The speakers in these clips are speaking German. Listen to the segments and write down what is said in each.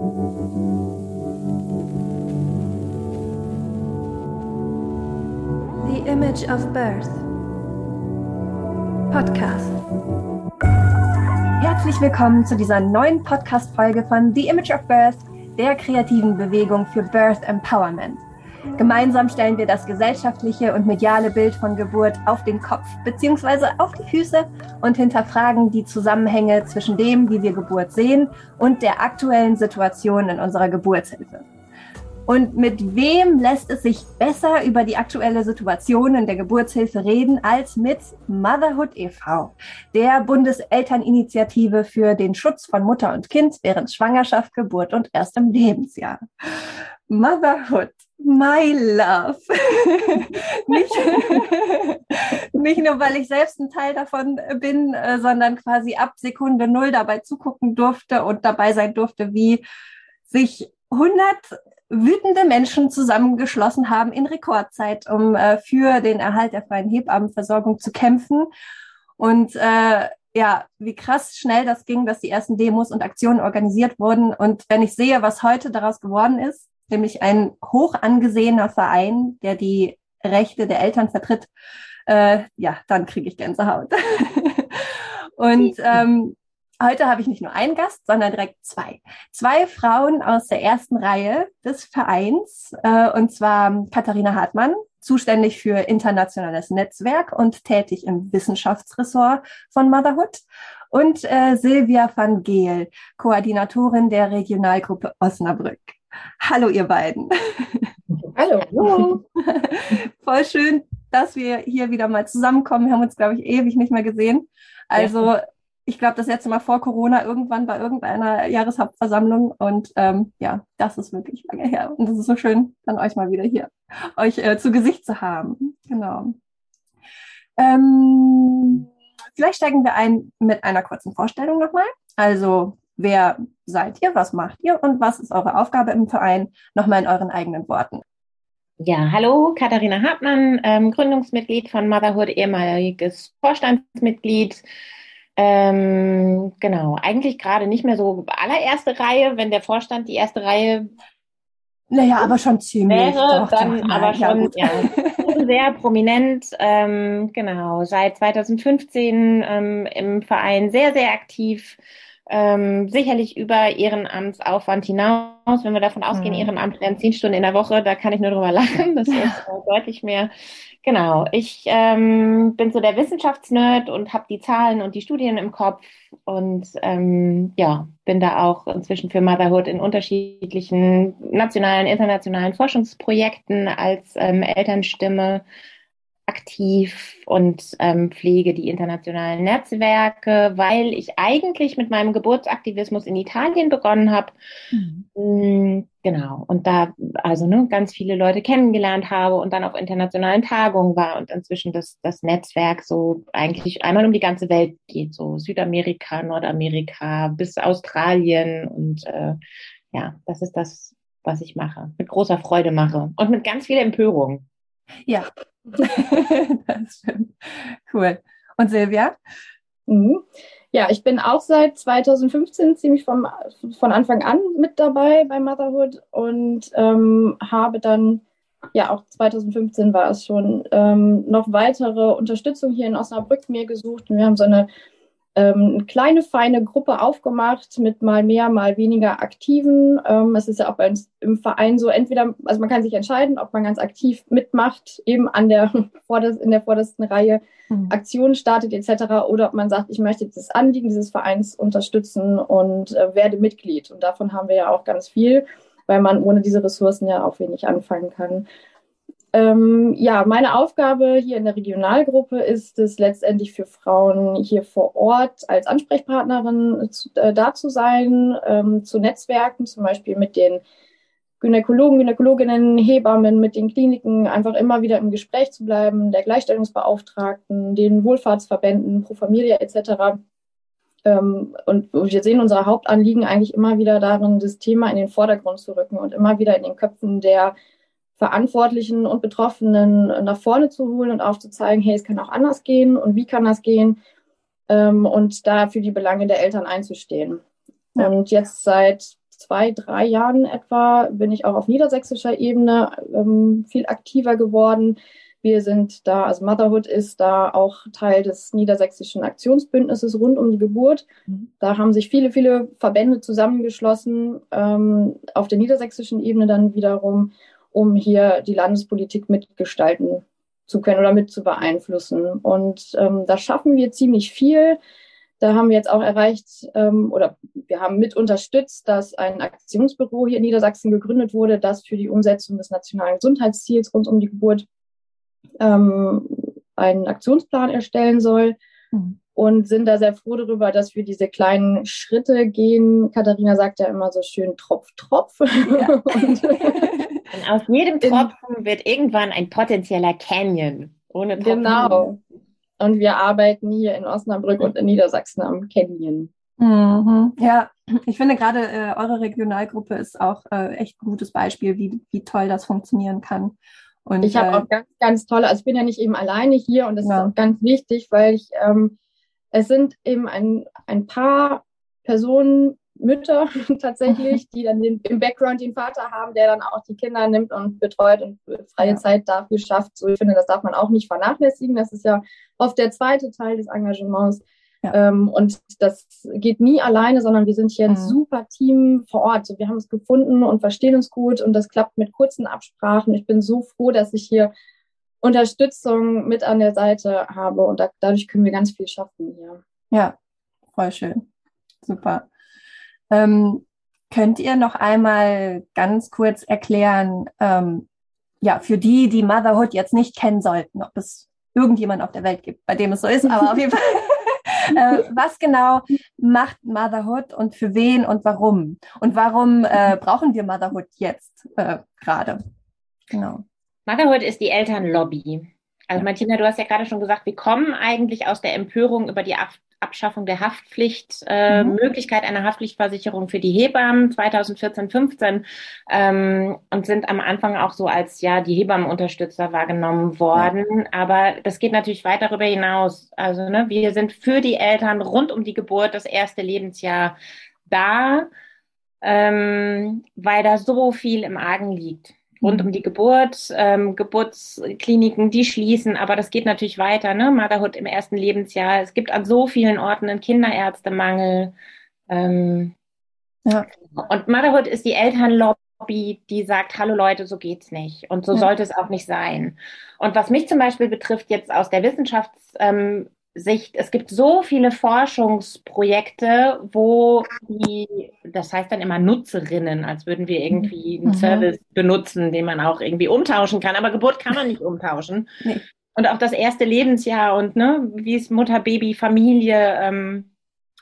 The Image of Birth Podcast. Herzlich willkommen zu dieser neuen Podcast-Folge von The Image of Birth, der kreativen Bewegung für Birth Empowerment. Gemeinsam stellen wir das gesellschaftliche und mediale Bild von Geburt auf den Kopf bzw. auf die Füße und hinterfragen die Zusammenhänge zwischen dem, wie wir Geburt sehen und der aktuellen Situation in unserer Geburtshilfe. Und mit wem lässt es sich besser über die aktuelle Situation in der Geburtshilfe reden als mit Motherhood e.V., der Bundeselterninitiative für den Schutz von Mutter und Kind während Schwangerschaft, Geburt und erstem Lebensjahr. Motherhood, my love. nicht, nicht nur, weil ich selbst ein Teil davon bin, äh, sondern quasi ab Sekunde Null dabei zugucken durfte und dabei sein durfte, wie sich 100 wütende Menschen zusammengeschlossen haben in Rekordzeit, um äh, für den Erhalt der freien Hebammenversorgung zu kämpfen. Und äh, ja, wie krass schnell das ging, dass die ersten Demos und Aktionen organisiert wurden. Und wenn ich sehe, was heute daraus geworden ist, nämlich ein hoch angesehener Verein, der die Rechte der Eltern vertritt, äh, ja, dann kriege ich Gänsehaut. und ähm, Heute habe ich nicht nur einen Gast, sondern direkt zwei. Zwei Frauen aus der ersten Reihe des Vereins, äh, und zwar Katharina Hartmann, zuständig für internationales Netzwerk und tätig im Wissenschaftsressort von Motherhood, und äh, Silvia van Geel, Koordinatorin der Regionalgruppe Osnabrück. Hallo, ihr beiden. Hallo. Voll schön, dass wir hier wieder mal zusammenkommen. Wir haben uns, glaube ich, ewig nicht mehr gesehen. Also ja ich glaube, das letzte Mal vor Corona irgendwann bei irgendeiner Jahreshauptversammlung. Und ähm, ja, das ist wirklich lange her. Und es ist so schön, dann euch mal wieder hier, euch äh, zu Gesicht zu haben. Genau. Ähm, vielleicht steigen wir ein mit einer kurzen Vorstellung nochmal. Also, wer seid ihr, was macht ihr und was ist eure Aufgabe im Verein? Nochmal in euren eigenen Worten. Ja, hallo, Katharina Hartmann, ähm, Gründungsmitglied von Motherhood, ehemaliges Vorstandsmitglied ähm, genau, eigentlich gerade nicht mehr so allererste Reihe, wenn der Vorstand die erste Reihe naja, aber schon ziemlich. Wäre, doch, dann doch, aber schon ja, sehr prominent. Ähm, genau, seit 2015 ähm, im Verein sehr, sehr aktiv. Ähm, sicherlich über Ehrenamtsaufwand hinaus. Wenn wir davon ausgehen, mhm. Ehrenamt wären zehn Stunden in der Woche, da kann ich nur drüber lachen. Das ist äh, deutlich mehr Genau, ich ähm, bin so der Wissenschaftsnerd und habe die Zahlen und die Studien im Kopf und ähm, ja, bin da auch inzwischen für Motherhood in unterschiedlichen nationalen, internationalen Forschungsprojekten als ähm, Elternstimme aktiv und ähm, pflege die internationalen Netzwerke, weil ich eigentlich mit meinem Geburtsaktivismus in Italien begonnen habe. Mhm. Mm, genau. Und da also ne, ganz viele Leute kennengelernt habe und dann auf internationalen Tagungen war und inzwischen das, das Netzwerk so eigentlich einmal um die ganze Welt geht, so Südamerika, Nordamerika bis Australien und äh, ja, das ist das, was ich mache, mit großer Freude mache und mit ganz viel Empörung. Ja, das stimmt. Cool. Und Silvia? Mhm. Ja, ich bin auch seit 2015 ziemlich vom, von Anfang an mit dabei bei Motherhood und ähm, habe dann, ja, auch 2015 war es schon, ähm, noch weitere Unterstützung hier in Osnabrück mir gesucht. Und wir haben so eine ähm, eine kleine, feine Gruppe aufgemacht mit mal mehr, mal weniger Aktiven. Ähm, es ist ja auch bei uns im Verein so, entweder, also man kann sich entscheiden, ob man ganz aktiv mitmacht, eben an der, in der vordersten Reihe mhm. Aktionen startet etc. oder ob man sagt, ich möchte das Anliegen dieses Vereins unterstützen und äh, werde Mitglied. Und davon haben wir ja auch ganz viel, weil man ohne diese Ressourcen ja auch wenig anfangen kann. Ähm, ja, meine Aufgabe hier in der Regionalgruppe ist es letztendlich für Frauen hier vor Ort als Ansprechpartnerin zu, äh, da zu sein, ähm, zu Netzwerken, zum Beispiel mit den Gynäkologen, Gynäkologinnen, Hebammen, mit den Kliniken, einfach immer wieder im Gespräch zu bleiben, der Gleichstellungsbeauftragten, den Wohlfahrtsverbänden, Pro Familia etc. Ähm, und wir sehen unser Hauptanliegen eigentlich immer wieder darin, das Thema in den Vordergrund zu rücken und immer wieder in den Köpfen der Verantwortlichen und Betroffenen nach vorne zu holen und aufzuzeigen, hey, es kann auch anders gehen und wie kann das gehen ähm, und da für die Belange der Eltern einzustehen. Ja. Und jetzt seit zwei, drei Jahren etwa bin ich auch auf niedersächsischer Ebene ähm, viel aktiver geworden. Wir sind da, also Motherhood ist da auch Teil des niedersächsischen Aktionsbündnisses rund um die Geburt. Mhm. Da haben sich viele, viele Verbände zusammengeschlossen, ähm, auf der niedersächsischen Ebene dann wiederum, um hier die Landespolitik mitgestalten zu können oder mit zu beeinflussen. Und ähm, da schaffen wir ziemlich viel. Da haben wir jetzt auch erreicht ähm, oder wir haben mit unterstützt, dass ein Aktionsbüro hier in Niedersachsen gegründet wurde, das für die Umsetzung des nationalen Gesundheitsziels rund um die Geburt ähm, einen Aktionsplan erstellen soll. Mhm. Und sind da sehr froh darüber, dass wir diese kleinen Schritte gehen. Katharina sagt ja immer so schön Tropf, Tropf. Ja. und, und aus jedem Tropfen wird irgendwann ein potenzieller Canyon. Ohne Tropfen. Genau. Und wir arbeiten hier in Osnabrück und in Niedersachsen am Canyon. Mhm. Ja, ich finde gerade äh, eure Regionalgruppe ist auch äh, echt ein gutes Beispiel, wie, wie toll das funktionieren kann. Und ich habe äh, auch ganz, ganz tolle, also ich bin ja nicht eben alleine hier und das ja. ist auch ganz wichtig, weil ich, ähm, es sind eben ein, ein paar Personen, Mütter tatsächlich, die dann den, im Background den Vater haben, der dann auch die Kinder nimmt und betreut und freie ja. Zeit dafür schafft. So, ich finde, das darf man auch nicht vernachlässigen. Das ist ja oft der zweite Teil des Engagements. Ja. Ähm, und das geht nie alleine, sondern wir sind hier ein mhm. super Team vor Ort. So, wir haben es gefunden und verstehen uns gut und das klappt mit kurzen Absprachen. Ich bin so froh, dass ich hier Unterstützung mit an der Seite habe und da, dadurch können wir ganz viel schaffen hier. Ja, voll schön. Super. Ähm, könnt ihr noch einmal ganz kurz erklären, ähm, ja, für die, die Motherhood jetzt nicht kennen sollten, ob es irgendjemand auf der Welt gibt, bei dem es so ist, aber auf jeden Fall äh, was genau macht Motherhood und für wen und warum? Und warum äh, brauchen wir Motherhood jetzt äh, gerade? Genau. Motherhood ist die Elternlobby. Also Martina, du hast ja gerade schon gesagt, wir kommen eigentlich aus der Empörung über die Abschaffung der Haftpflicht, äh, mhm. Möglichkeit einer Haftpflichtversicherung für die Hebammen 2014, 15 ähm, und sind am Anfang auch so als ja die Hebammenunterstützer wahrgenommen worden. Ja. Aber das geht natürlich weit darüber hinaus. Also ne, wir sind für die Eltern rund um die Geburt, das erste Lebensjahr da, ähm, weil da so viel im Argen liegt rund um die Geburt, ähm, Geburtskliniken, die schließen, aber das geht natürlich weiter, ne? Motherhood im ersten Lebensjahr. Es gibt an so vielen Orten einen Kinderärztemangel. Ähm, ja. Und Motherhood ist die Elternlobby, die sagt, hallo Leute, so geht's nicht. Und so ja. sollte es auch nicht sein. Und was mich zum Beispiel betrifft, jetzt aus der Wissenschafts, ähm, Sicht, es gibt so viele Forschungsprojekte, wo die, das heißt dann immer Nutzerinnen, als würden wir irgendwie einen mhm. Service benutzen, den man auch irgendwie umtauschen kann. Aber Geburt kann man nicht umtauschen. Nee. Und auch das erste Lebensjahr und ne, wie es Mutter, Baby, Familie ähm,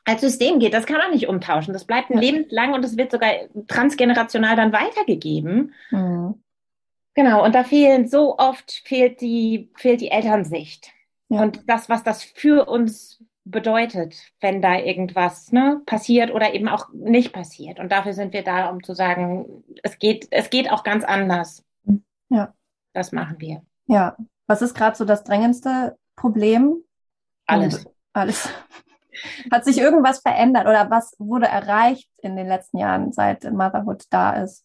als System geht, das kann man nicht umtauschen. Das bleibt ein ja. Leben lang und es wird sogar transgenerational dann weitergegeben. Mhm. Genau, und da fehlen so oft fehlt die, fehlt die Elternsicht. Ja. Und das, was das für uns bedeutet, wenn da irgendwas ne, passiert oder eben auch nicht passiert. Und dafür sind wir da, um zu sagen, es geht, es geht auch ganz anders. Ja. Das machen wir. Ja. Was ist gerade so das drängendste Problem? Alles. Und alles. Hat sich irgendwas verändert oder was wurde erreicht in den letzten Jahren, seit Motherhood da ist?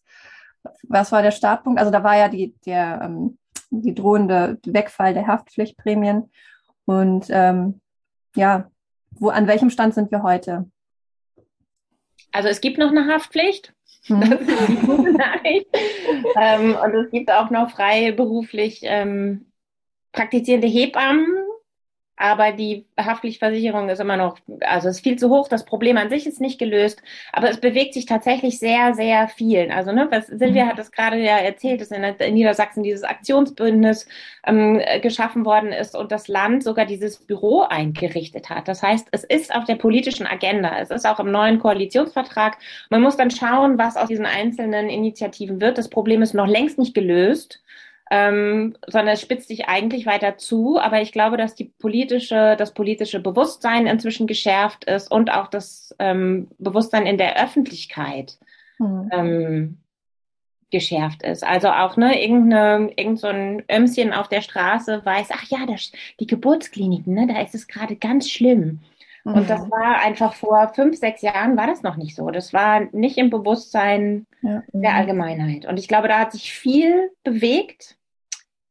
Was war der Startpunkt? Also da war ja die, der, ähm, die drohende Wegfall der Haftpflichtprämien. Und ähm, ja, wo, an welchem Stand sind wir heute? Also es gibt noch eine Haftpflicht. Mhm. Das ist die gute Nachricht. ähm, und es gibt auch noch freiberuflich ähm, praktizierende Hebammen, aber die Haftpflichtversicherung ist immer noch, also ist viel zu hoch. Das Problem an sich ist nicht gelöst, aber es bewegt sich tatsächlich sehr, sehr viel. Also, ne, was Silvia mhm. hat es gerade ja erzählt, dass in, in Niedersachsen dieses Aktionsbündnis ähm, geschaffen worden ist und das Land sogar dieses Büro eingerichtet hat. Das heißt, es ist auf der politischen Agenda. Es ist auch im neuen Koalitionsvertrag. Man muss dann schauen, was aus diesen einzelnen Initiativen wird. Das Problem ist noch längst nicht gelöst ähm, sondern es spitzt sich eigentlich weiter zu. Aber ich glaube, dass die politische, das politische Bewusstsein inzwischen geschärft ist und auch das ähm, Bewusstsein in der Öffentlichkeit mhm. ähm, geschärft ist. Also auch ne, irgendeine, irgend so ein Ömschen auf der Straße weiß, ach ja, das, die Geburtskliniken, ne, da ist es gerade ganz schlimm. Mhm. Und das war einfach vor fünf, sechs Jahren war das noch nicht so. Das war nicht im Bewusstsein ja. der Allgemeinheit. Und ich glaube, da hat sich viel bewegt.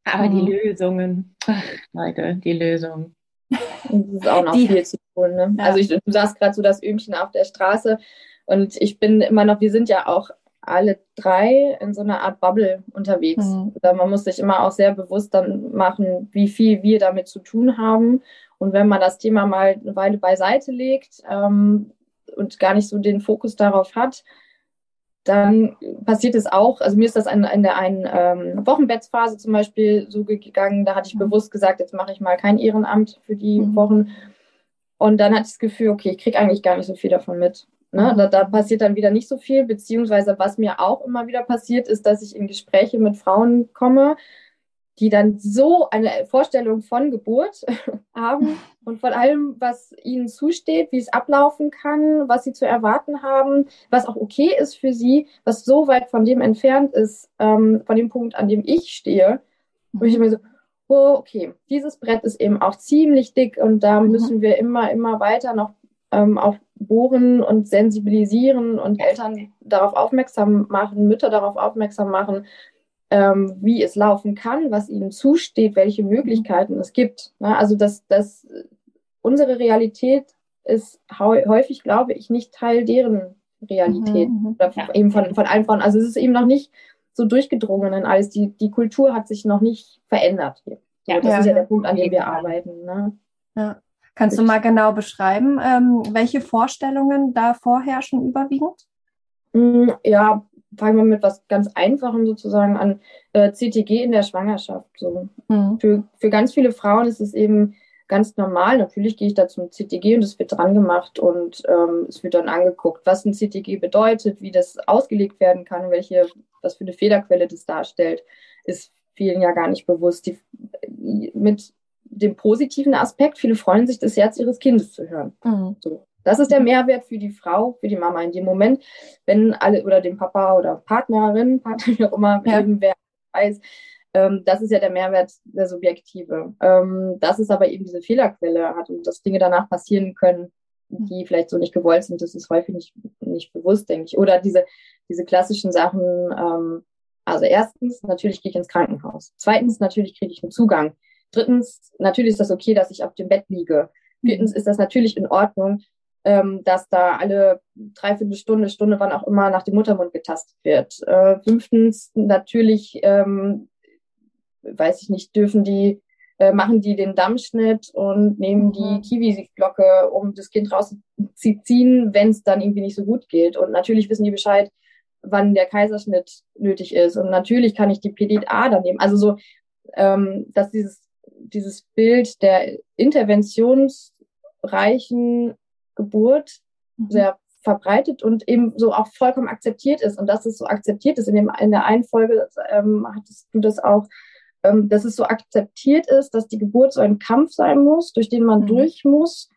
Aber mhm. die Lösungen, ach, Leute, die Lösungen. Das ist auch noch die, viel zu tun. Ne? Ja. Also ich, du sagst gerade so das Öhmchen auf der Straße und ich bin immer noch, wir sind ja auch alle drei in so einer Art Bubble unterwegs. Mhm. Man muss sich immer auch sehr bewusst dann machen, wie viel wir damit zu tun haben. Und wenn man das Thema mal eine Weile beiseite legt ähm, und gar nicht so den Fokus darauf hat, dann passiert es auch, also mir ist das in, in der einen ähm, Wochenbettsphase zum Beispiel so gegangen, da hatte ich mhm. bewusst gesagt, jetzt mache ich mal kein Ehrenamt für die mhm. Wochen. Und dann hatte ich das Gefühl, okay, ich kriege eigentlich gar nicht so viel davon mit. Ne? Da, da, passiert dann wieder nicht so viel, beziehungsweise was mir auch immer wieder passiert, ist, dass ich in Gespräche mit Frauen komme, die dann so eine Vorstellung von Geburt haben und von allem, was ihnen zusteht, wie es ablaufen kann, was sie zu erwarten haben, was auch okay ist für sie, was so weit von dem entfernt ist, ähm, von dem Punkt, an dem ich stehe, wo ich immer so, oh, okay, dieses Brett ist eben auch ziemlich dick und da mhm. müssen wir immer, immer weiter noch ähm, auch bohren und sensibilisieren und Eltern darauf aufmerksam machen, Mütter darauf aufmerksam machen, ähm, wie es laufen kann, was ihnen zusteht, welche Möglichkeiten es gibt. Ja, also dass, dass unsere Realität ist häufig, glaube ich, nicht Teil deren Realität mhm, mhm. oder ja. eben von, von allen Frauen. Also es ist eben noch nicht so durchgedrungen in alles. Die, die Kultur hat sich noch nicht verändert. So, ja, das ja, ist ja der Punkt, an dem wir arbeiten. Ne? Ja. Kannst du mal genau beschreiben, ähm, welche Vorstellungen da vorherrschen überwiegend? Mm, ja, fangen wir mit was ganz Einfachem sozusagen an. Äh, CTG in der Schwangerschaft. So. Mhm. Für, für ganz viele Frauen ist es eben ganz normal. Natürlich gehe ich da zum CTG und es wird dran gemacht und ähm, es wird dann angeguckt, was ein CTG bedeutet, wie das ausgelegt werden kann, welche, was für eine Fehlerquelle das darstellt, ist vielen ja gar nicht bewusst. Die, mit dem positiven Aspekt, viele freuen sich, das Herz ihres Kindes zu hören. Mhm. So. Das ist der Mehrwert für die Frau, für die Mama in dem Moment, wenn alle oder dem Papa oder Partnerin, Partner, wie auch immer, ja. eben wer weiß, ähm, das ist ja der Mehrwert der Subjektive. Ähm, dass es aber eben diese Fehlerquelle hat und dass Dinge danach passieren können, die vielleicht so nicht gewollt sind, das ist häufig nicht, nicht bewusst, denke ich. Oder diese, diese klassischen Sachen, ähm, also erstens, natürlich gehe ich ins Krankenhaus. Zweitens, natürlich kriege ich einen Zugang. Drittens, natürlich ist das okay, dass ich auf dem Bett liege. Viertens ist das natürlich in Ordnung, ähm, dass da alle dreiviertel Stunde, Stunde, wann auch immer nach dem Muttermund getastet wird. Äh, fünftens, natürlich, ähm, weiß ich nicht, dürfen die, äh, machen die den Dammschnitt und nehmen die mhm. Kiwi-Glocke, um das Kind rauszuziehen, wenn es dann irgendwie nicht so gut geht. Und natürlich wissen die Bescheid, wann der Kaiserschnitt nötig ist. Und natürlich kann ich die PDA dann nehmen. Also so, ähm, dass dieses, dieses Bild der interventionsreichen Geburt mhm. sehr verbreitet und eben so auch vollkommen akzeptiert ist. Und dass es so akzeptiert ist, in, dem, in der einen Folge ähm, hattest du das auch, ähm, dass es so akzeptiert ist, dass die Geburt so ein Kampf sein muss, durch den man mhm. durch muss,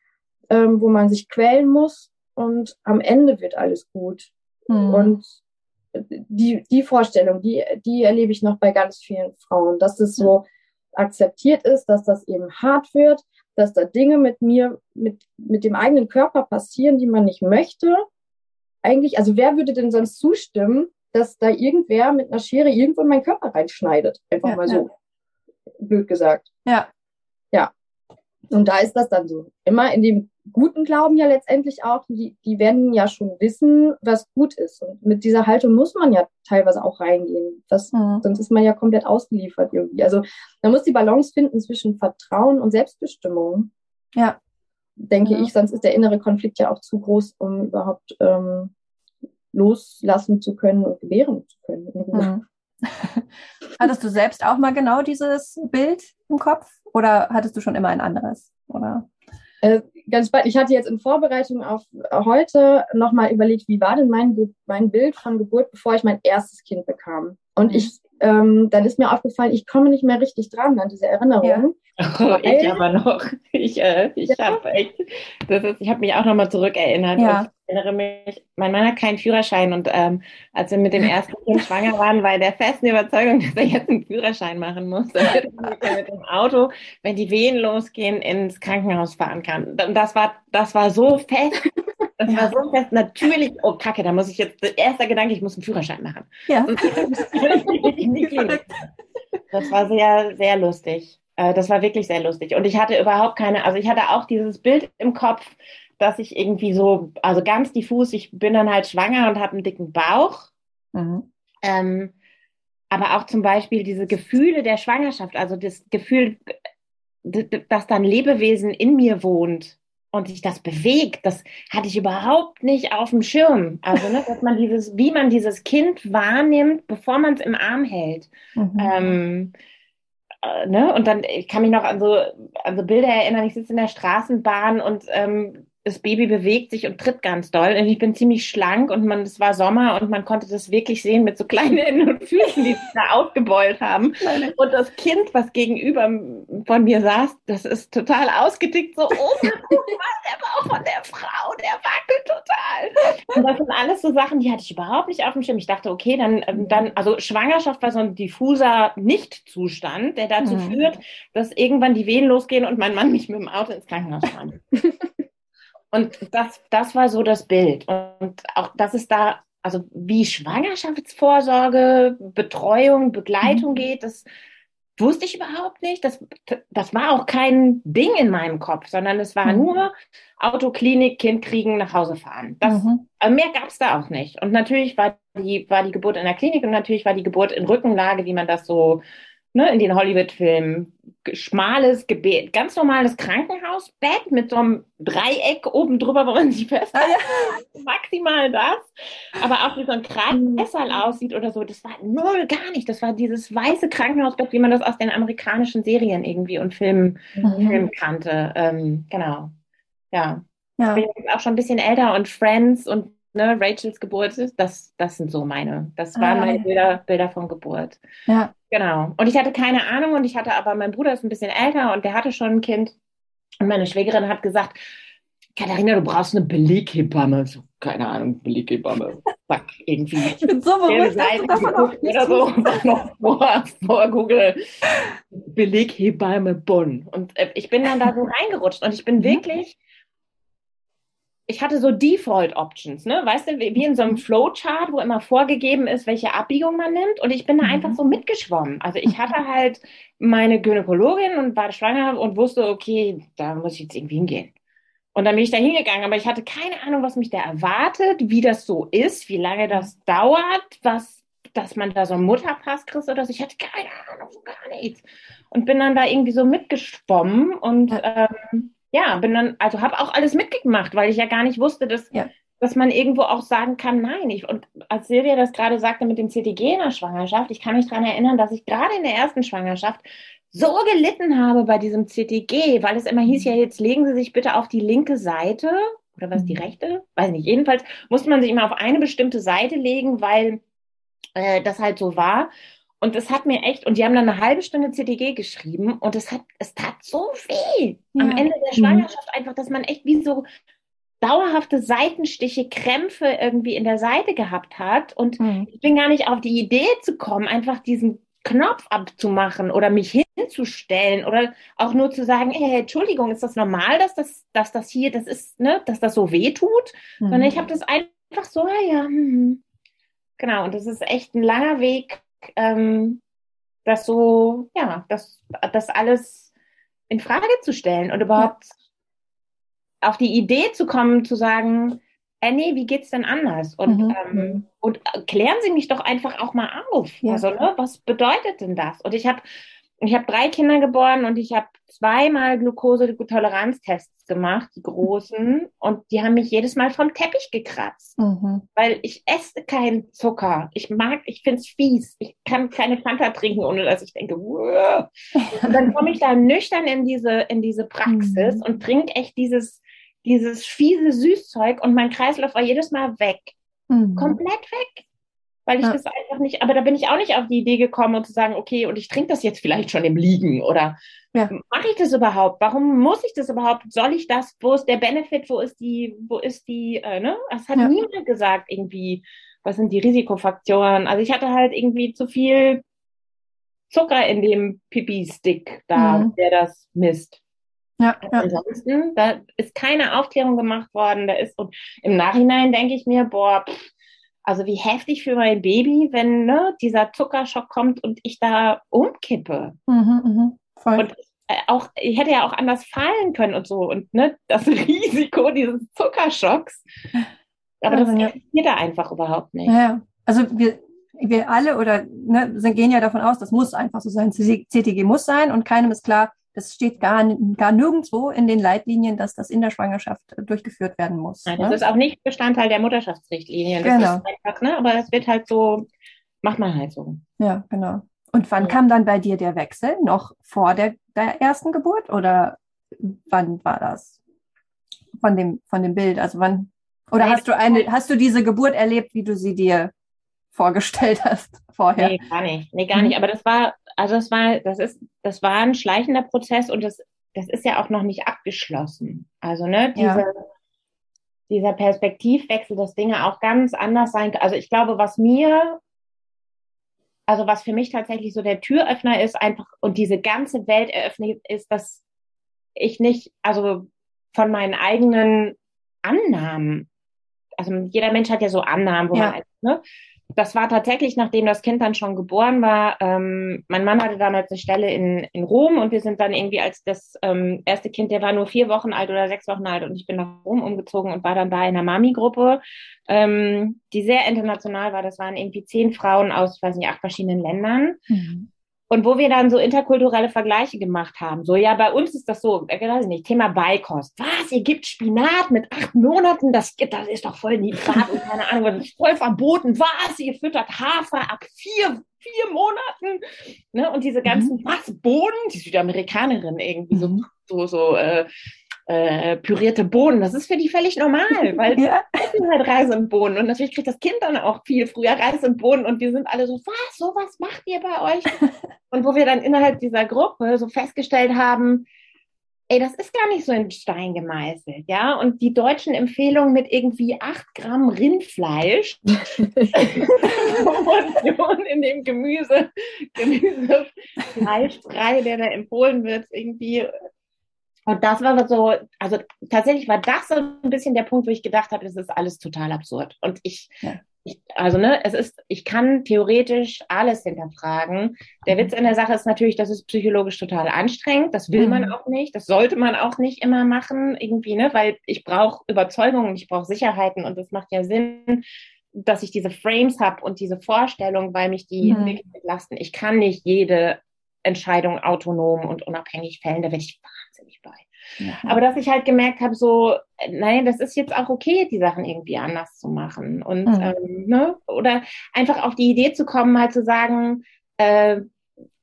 ähm, wo man sich quälen muss und am Ende wird alles gut. Mhm. Und die, die Vorstellung, die, die erlebe ich noch bei ganz vielen Frauen, dass es so akzeptiert ist, dass das eben hart wird, dass da Dinge mit mir, mit, mit dem eigenen Körper passieren, die man nicht möchte. Eigentlich, also wer würde denn sonst zustimmen, dass da irgendwer mit einer Schere irgendwo in meinen Körper reinschneidet? Einfach ja, mal so. Ja. Blöd gesagt. Ja. Ja. Und da ist das dann so. Immer in dem guten Glauben ja letztendlich auch, die, die werden ja schon wissen, was gut ist. Und mit dieser Haltung muss man ja teilweise auch reingehen. Das, mhm. Sonst ist man ja komplett ausgeliefert irgendwie. Also man muss die Balance finden zwischen Vertrauen und Selbstbestimmung. Ja. Denke ja. ich, sonst ist der innere Konflikt ja auch zu groß, um überhaupt ähm, loslassen zu können und gebären zu können. Mhm. hattest du selbst auch mal genau dieses Bild im Kopf oder hattest du schon immer ein anderes? Oder? Ganz spannend. Ich hatte jetzt in Vorbereitung auf heute nochmal überlegt, wie war denn mein, mein Bild von Geburt, bevor ich mein erstes Kind bekam. Und mhm. ich ähm, dann ist mir aufgefallen, ich komme nicht mehr richtig dran an diese Erinnerung. Ja. Oh, ich aber noch. Ich, äh, ich ja. habe echt, das ist, ich habe mich auch nochmal zurückerinnert. Ja. Ich erinnere mich, mein Mann hat keinen Führerschein und ähm, als wir mit dem ersten Kind schwanger waren, war er der festen Überzeugung, dass er jetzt einen Führerschein machen muss, damit er mit dem Auto, wenn die Wehen losgehen, ins Krankenhaus fahren kann. Das war, das war so fest. Das ja. war so fest. Natürlich, oh Kacke, da muss ich jetzt, erster Gedanke, ich muss einen Führerschein machen. Ja. das war sehr, sehr lustig. Äh, das war wirklich sehr lustig. Und ich hatte überhaupt keine, also ich hatte auch dieses Bild im Kopf, dass ich irgendwie so, also ganz diffus, ich bin dann halt schwanger und habe einen dicken Bauch. Mhm. Ähm, aber auch zum Beispiel diese Gefühle der Schwangerschaft, also das Gefühl, dass dann Lebewesen in mir wohnt und sich das bewegt, das hatte ich überhaupt nicht auf dem Schirm. Also, ne, dass man dieses, wie man dieses Kind wahrnimmt, bevor man es im Arm hält. Mhm. Ähm, äh, ne? Und dann, ich kann mich noch an so, an so Bilder erinnern, ich sitze in der Straßenbahn und ähm, das Baby bewegt sich und tritt ganz doll. Und ich bin ziemlich schlank und man, es war Sommer und man konnte das wirklich sehen mit so kleinen Händen und Füßen, die sich da aufgebeult haben. Und das Kind, was gegenüber von mir saß, das ist total ausgedickt, so, oh, guck mal, der Bauch von der Frau, der wackelt total. Und das sind alles so Sachen, die hatte ich überhaupt nicht auf dem Schirm. Ich dachte, okay, dann, ähm, dann, also Schwangerschaft war so ein diffuser Nichtzustand, der dazu mhm. führt, dass irgendwann die Wehen losgehen und mein Mann mich mit dem Auto ins Krankenhaus fahren. Und das, das war so das Bild. Und auch, dass es da, also wie Schwangerschaftsvorsorge, Betreuung, Begleitung mhm. geht, das wusste ich überhaupt nicht. Das, das war auch kein Ding in meinem Kopf, sondern es war mhm. nur Autoklinik, Kind kriegen, nach Hause fahren. Das, mhm. Mehr gab es da auch nicht. Und natürlich war die, war die Geburt in der Klinik und natürlich war die Geburt in Rückenlage, wie man das so ne, in den Hollywood-Filmen schmales Gebet, ganz normales Krankenhausbett mit so einem Dreieck oben drüber, wo man sich fest, ah, ja. maximal das, aber auch wie so ein Kreissaal aussieht oder so, das war null gar nicht. Das war dieses weiße Krankenhausbett, wie man das aus den amerikanischen Serien irgendwie und Filmen, mhm. Filmen kannte. Ähm, genau. Ja. ja. Ich bin jetzt auch schon ein bisschen älter und Friends und ne, Rachels Geburt, das, das sind so meine, das waren ah, meine Bilder, Bilder von Geburt. Ja. Genau. Und ich hatte keine Ahnung und ich hatte aber, mein Bruder ist ein bisschen älter und der hatte schon ein Kind. Und meine Schwägerin hat gesagt, Katharina, du brauchst eine Beleghebamme. So, keine Ahnung, Beleghebamme. Fuck, irgendwie. Ich bin so beruhigt, dass du davon oder so. noch vor, vor Google. Beleghebamme Bonn. Und äh, ich bin dann da so reingerutscht und ich bin mhm. wirklich ich hatte so Default Options, ne? Weißt du, wie in so einem mhm. Flowchart, wo immer vorgegeben ist, welche Abbiegung man nimmt. Und ich bin da mhm. einfach so mitgeschwommen. Also ich hatte halt meine Gynäkologin und war schwanger und wusste, okay, da muss ich jetzt irgendwie hingehen. Und dann bin ich da hingegangen, aber ich hatte keine Ahnung, was mich da erwartet, wie das so ist, wie lange das dauert, was, dass man da so einen Mutterpass kriegt oder so. Ich hatte keine Ahnung, gar nichts. Und bin dann da irgendwie so mitgeschwommen und ähm, ja, bin dann, also habe auch alles mitgemacht, weil ich ja gar nicht wusste, dass, ja. dass man irgendwo auch sagen kann, nein. Ich, und als Silvia das gerade sagte mit dem CTG in der Schwangerschaft, ich kann mich daran erinnern, dass ich gerade in der ersten Schwangerschaft so gelitten habe bei diesem CTG, weil es immer hieß, ja, jetzt legen Sie sich bitte auf die linke Seite oder was die mhm. rechte? Weiß nicht. Jedenfalls musste man sich immer auf eine bestimmte Seite legen, weil äh, das halt so war. Und es hat mir echt, und die haben dann eine halbe Stunde CTG geschrieben und es hat, es tat so weh ja. am Ende der mhm. Schwangerschaft einfach, dass man echt wie so dauerhafte Seitenstiche, Krämpfe irgendwie in der Seite gehabt hat. Und mhm. ich bin gar nicht auf die Idee zu kommen, einfach diesen Knopf abzumachen oder mich hinzustellen oder auch nur zu sagen, hey, Entschuldigung, ist das normal, dass das, dass das hier, das ist, ne, dass das so weh tut? Mhm. Sondern ich habe das einfach so, ja, ja, hm. genau. Und das ist echt ein langer Weg, ähm, das so, ja, das, das alles in Frage zu stellen und überhaupt ja. auf die Idee zu kommen, zu sagen, äh, nee, wie geht's denn anders? Und, mhm. ähm, und klären Sie mich doch einfach auch mal auf. Ja. Also, ne, was bedeutet denn das? Und ich habe ich habe drei Kinder geboren und ich habe zweimal Glukosetoleranztests gemacht, die großen, und die haben mich jedes Mal vom Teppich gekratzt, mhm. weil ich esse keinen Zucker. Ich mag, ich finde es fies. Ich kann keine Fanta trinken, ohne dass ich denke, Wuh. und dann komme ich da nüchtern in diese in diese Praxis mhm. und trinke echt dieses dieses fiese Süßzeug und mein Kreislauf war jedes Mal weg, mhm. komplett weg. Weil ich ja. das einfach nicht, aber da bin ich auch nicht auf die Idee gekommen und zu sagen, okay, und ich trinke das jetzt vielleicht schon im Liegen oder ja. mache ich das überhaupt? Warum muss ich das überhaupt? Soll ich das? Wo ist der Benefit? Wo ist die, wo ist die, äh, ne? Das hat ja. niemand gesagt irgendwie, was sind die Risikofaktoren? Also ich hatte halt irgendwie zu viel Zucker in dem Pipi-Stick da, mhm. der das misst. Ja, ja. Ansonsten, da ist keine Aufklärung gemacht worden. Da ist, und im Nachhinein denke ich mir, boah, pff, also wie heftig für mein Baby, wenn ne, dieser Zuckerschock kommt und ich da umkippe. Mhm, mh, voll. Und äh, auch, ich hätte ja auch anders fallen können und so. Und ne, das Risiko dieses Zuckerschocks. Aber das ja. existiert da einfach überhaupt nicht. Ja, also wir, wir alle oder ne, gehen ja davon aus, das muss einfach so sein. CTG muss sein und keinem ist klar, das steht gar, gar nirgendwo in den Leitlinien, dass das in der Schwangerschaft durchgeführt werden muss. Nein, das ne? ist auch nicht Bestandteil der Mutterschaftsrichtlinien. Das genau. Einfach, ne? Aber es wird halt so, macht man halt so. Ja, genau. Und wann ja. kam dann bei dir der Wechsel? Noch vor der, der ersten Geburt oder wann war das? Von dem, von dem Bild? Also wann? Oder nee, hast du eine, hast du diese Geburt erlebt, wie du sie dir vorgestellt hast vorher? Nee, gar nicht. Nee, gar nicht. Mhm. Aber das war, also das war, das ist, das war ein schleichender Prozess und das, das ist ja auch noch nicht abgeschlossen. Also, ne, diese, ja. dieser Perspektivwechsel, dass Dinge auch ganz anders sein können. Also ich glaube, was mir, also was für mich tatsächlich so der Türöffner ist, einfach und diese ganze Welt eröffnet, ist, dass ich nicht, also von meinen eigenen Annahmen, also jeder Mensch hat ja so Annahmen, wo ja. man, ne, das war tatsächlich, nachdem das Kind dann schon geboren war. Ähm, mein Mann hatte damals eine Stelle in, in Rom und wir sind dann irgendwie als das ähm, erste Kind, der war nur vier Wochen alt oder sechs Wochen alt und ich bin nach Rom umgezogen und war dann da in einer Mami-Gruppe, ähm, die sehr international war. Das waren irgendwie zehn Frauen aus, weiß nicht, acht verschiedenen Ländern. Mhm. Und wo wir dann so interkulturelle Vergleiche gemacht haben. So, ja, bei uns ist das so, äh, weiß ich nicht, Thema Beikost. Was, ihr gibt Spinat mit acht Monaten? Das, das ist doch voll nitrat und keine Ahnung, das ist voll verboten. Was, ihr füttert Hafer ab vier, vier Monaten? Ne? Und diese ganzen, mhm. was, Bohnen? Die Südamerikanerin irgendwie so, mhm. so, so, äh, äh, pürierte Bohnen. Das ist für die völlig normal, weil ja. essen halt Reis und Bohnen. Und natürlich kriegt das Kind dann auch viel früher Reis und Bohnen. Und wir sind alle so, was, sowas macht ihr bei euch? und wo wir dann innerhalb dieser Gruppe so festgestellt haben, ey, das ist gar nicht so in Stein gemeißelt, ja. Und die deutschen Empfehlungen mit irgendwie acht Gramm Rindfleisch in dem Gemüse, Gemüse, Fleischbrei, der da empfohlen wird, irgendwie und das war so, also tatsächlich war das so ein bisschen der Punkt, wo ich gedacht habe, das ist alles total absurd. Und ich, ja. ich, also ne, es ist, ich kann theoretisch alles hinterfragen. Der mhm. Witz in der Sache ist natürlich, das ist psychologisch total anstrengend. Das will mhm. man auch nicht. Das sollte man auch nicht immer machen, irgendwie, ne, weil ich brauche Überzeugungen, ich brauche Sicherheiten und das macht ja Sinn, dass ich diese Frames habe und diese Vorstellung, weil mich die mhm. wirklich belasten. Ich kann nicht jede Entscheidung autonom und unabhängig fällen, da werde ich wahnsinnig bei. Ja. Aber dass ich halt gemerkt habe, so, nein, das ist jetzt auch okay, die Sachen irgendwie anders zu machen. Und mhm. ähm, ne? oder einfach auf die Idee zu kommen, halt zu sagen, äh,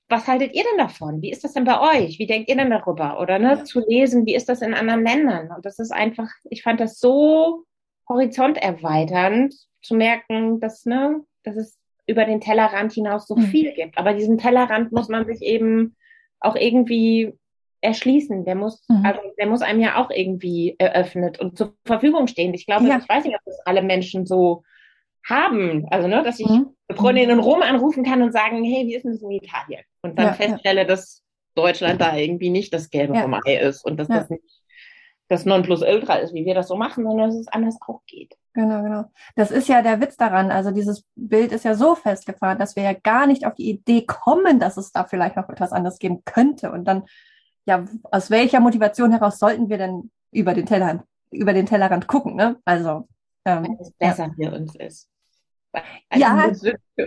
was haltet ihr denn davon? Wie ist das denn bei euch? Wie denkt ihr denn darüber? Oder ne, ja. zu lesen, wie ist das in anderen Ländern? Und das ist einfach, ich fand das so horizonterweiternd zu merken, dass, ne, dass es über den Tellerrand hinaus so mhm. viel gibt. Aber diesen Tellerrand muss man sich eben auch irgendwie erschließen. Der muss, mhm. also der muss einem ja auch irgendwie eröffnet und zur Verfügung stehen. Ich glaube, ja. ich weiß nicht, ob das alle Menschen so haben. Also, ne, dass ich mhm. Freundin in Rom anrufen kann und sagen, hey, wie ist denn das in Italien? Und dann ja, feststelle, ja. dass Deutschland da irgendwie nicht das Gelbe vom Ei ist und dass das nicht das Nonplusultra ist, wie wir das so machen, sondern dass es anders auch geht. Genau, genau. Das ist ja der Witz daran. Also dieses Bild ist ja so festgefahren, dass wir ja gar nicht auf die Idee kommen, dass es da vielleicht noch etwas anderes geben könnte. Und dann, ja, aus welcher Motivation heraus sollten wir denn über den Tellerrand, über den Tellerrand gucken, ne? Also, ähm, es besser ja. für uns ist. ja,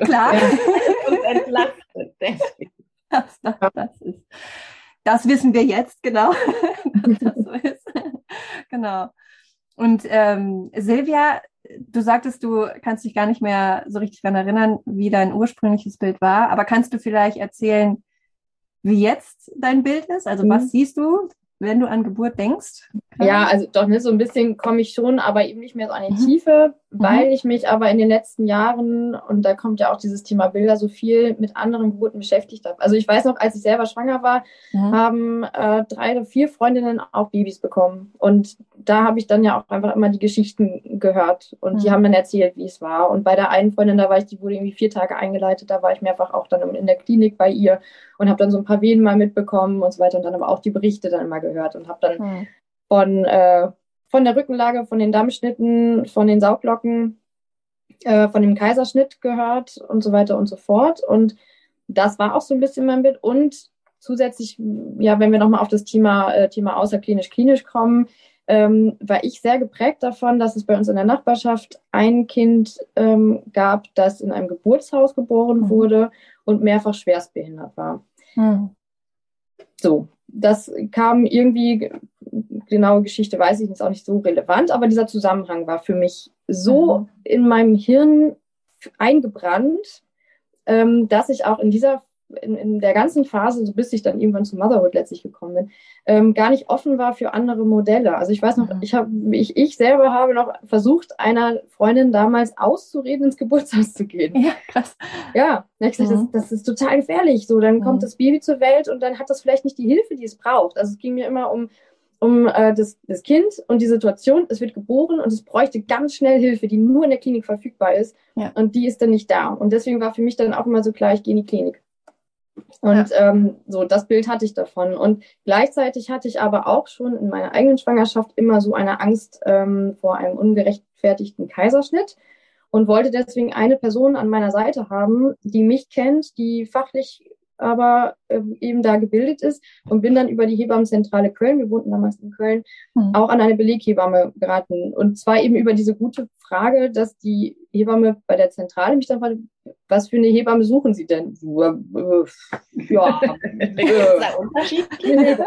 klar. und entlastet. Das, das, das ist. Das wissen wir jetzt, genau. dass das so ist. genau. Und ähm, Silvia, du sagtest, du kannst dich gar nicht mehr so richtig daran erinnern, wie dein ursprüngliches Bild war, aber kannst du vielleicht erzählen, wie jetzt dein Bild ist? Also mhm. was siehst du, wenn du an Geburt denkst? Ja, also doch ne, so ein bisschen komme ich schon, aber eben nicht mehr so an die mhm. Tiefe, mhm. weil mhm. ich mich aber in den letzten Jahren, und da kommt ja auch dieses Thema Bilder, so viel mit anderen Geburten beschäftigt habe. Also ich weiß noch, als ich selber schwanger war, mhm. haben äh, drei oder vier Freundinnen auch Babys bekommen. Und da habe ich dann ja auch einfach immer die Geschichten gehört und die mhm. haben dann erzählt, wie es war. Und bei der einen Freundin, da war ich, die wurde irgendwie vier Tage eingeleitet, da war ich mehrfach auch dann in der Klinik bei ihr und habe dann so ein paar Wehen mal mitbekommen und so weiter und dann aber auch die Berichte dann immer gehört und habe dann mhm von, äh, von der Rückenlage, von den Dammschnitten, von den Sauglocken, äh, von dem Kaiserschnitt gehört und so weiter und so fort. Und das war auch so ein bisschen mein Bild. Und zusätzlich, ja, wenn wir nochmal auf das Thema, äh, Thema außerklinisch-klinisch kommen, ähm, war ich sehr geprägt davon, dass es bei uns in der Nachbarschaft ein Kind ähm, gab, das in einem Geburtshaus geboren mhm. wurde und mehrfach schwerstbehindert war. Mhm. So, das kam irgendwie, genaue Geschichte weiß ich, ist auch nicht so relevant, aber dieser Zusammenhang war für mich so mhm. in meinem Hirn eingebrannt, ähm, dass ich auch in dieser in, in der ganzen Phase, so bis ich dann irgendwann zu Motherhood letztlich gekommen bin, ähm, gar nicht offen war für andere Modelle. Also ich weiß noch, mhm. ich habe, ich, ich selber habe noch versucht, einer Freundin damals auszureden, ins Geburtshaus zu gehen. Ja, krass. Ja, da ich gesagt, mhm. das, das ist total gefährlich. So, dann mhm. kommt das Baby zur Welt und dann hat das vielleicht nicht die Hilfe, die es braucht. Also es ging mir immer um um äh, das, das Kind und die Situation. Es wird geboren und es bräuchte ganz schnell Hilfe, die nur in der Klinik verfügbar ist. Ja. Und die ist dann nicht da. Und deswegen war für mich dann auch immer so klar, ich gehe in die Klinik. Und ja. ähm, so, das Bild hatte ich davon. Und gleichzeitig hatte ich aber auch schon in meiner eigenen Schwangerschaft immer so eine Angst ähm, vor einem ungerechtfertigten Kaiserschnitt und wollte deswegen eine Person an meiner Seite haben, die mich kennt, die fachlich aber äh, eben da gebildet ist und bin dann über die Hebammenzentrale Köln, wir wohnten damals in Köln, mhm. auch an eine Beleghebamme geraten. Und zwar eben über diese gute Frage, dass die Hebamme bei der Zentrale mich dann fragte, was für eine Hebamme suchen Sie denn? So, äh, ja, äh, unterschiedliche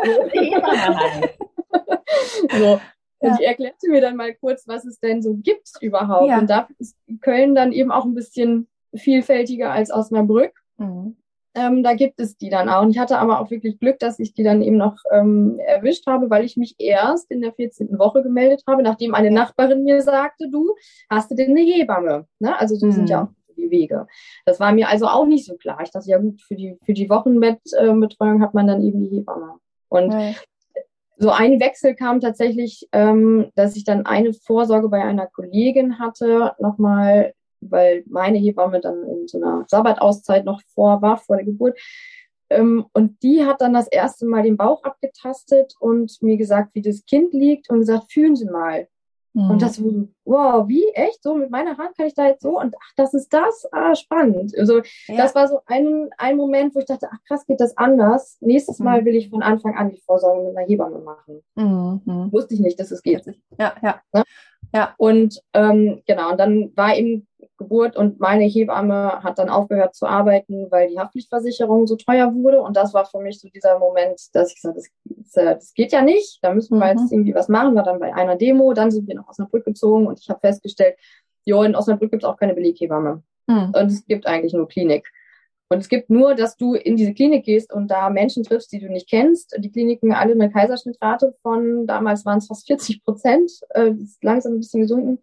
so. Und ja. die erklärte mir dann mal kurz, was es denn so gibt überhaupt. Ja. Und dafür ist Köln dann eben auch ein bisschen vielfältiger als Osnabrück. Mhm. Ähm, da gibt es die dann auch. Und ich hatte aber auch wirklich Glück, dass ich die dann eben noch ähm, erwischt habe, weil ich mich erst in der 14. Woche gemeldet habe, nachdem eine Nachbarin mir sagte, du, hast du denn eine Hebamme? Ne? Also so mhm. sind ja auch die Wege. Das war mir also auch nicht so klar. Ich dachte, ja gut, für die, für die Wochenbettbetreuung hat man dann eben die Hebamme. Und ja. so ein Wechsel kam tatsächlich, ähm, dass ich dann eine Vorsorge bei einer Kollegin hatte, nochmal weil meine Hebamme dann in so einer Sabbatauszeit noch vor war, vor der Geburt. Ähm, und die hat dann das erste Mal den Bauch abgetastet und mir gesagt, wie das Kind liegt und gesagt, fühlen Sie mal. Mhm. Und das, wow, wie, echt? So mit meiner Hand kann ich da jetzt so? Und ach, das ist das? Ah, spannend. Also, ja. das war so ein, ein Moment, wo ich dachte, ach krass, geht das anders. Nächstes mhm. Mal will ich von Anfang an die Vorsorge mit einer Hebamme machen. Mhm. Wusste ich nicht, dass es geht. Ja, ja. Ne? Ja. Und ähm, genau, und dann war eben Geburt und meine Hebamme hat dann aufgehört zu arbeiten, weil die Haftpflichtversicherung so teuer wurde. Und das war für mich so dieser Moment, dass ich gesagt habe, das, das, das geht ja nicht, da müssen wir mhm. jetzt irgendwie was machen. War dann bei einer Demo, dann sind wir nach Osnabrück gezogen und ich habe festgestellt, jo, in Osnabrück gibt es auch keine Beleghebamme. Mhm. Und es gibt eigentlich nur Klinik. Und es gibt nur, dass du in diese Klinik gehst und da Menschen triffst, die du nicht kennst. Die Kliniken alle eine Kaiserschnittrate von, damals waren es fast 40 Prozent, äh, ist langsam ein bisschen gesunken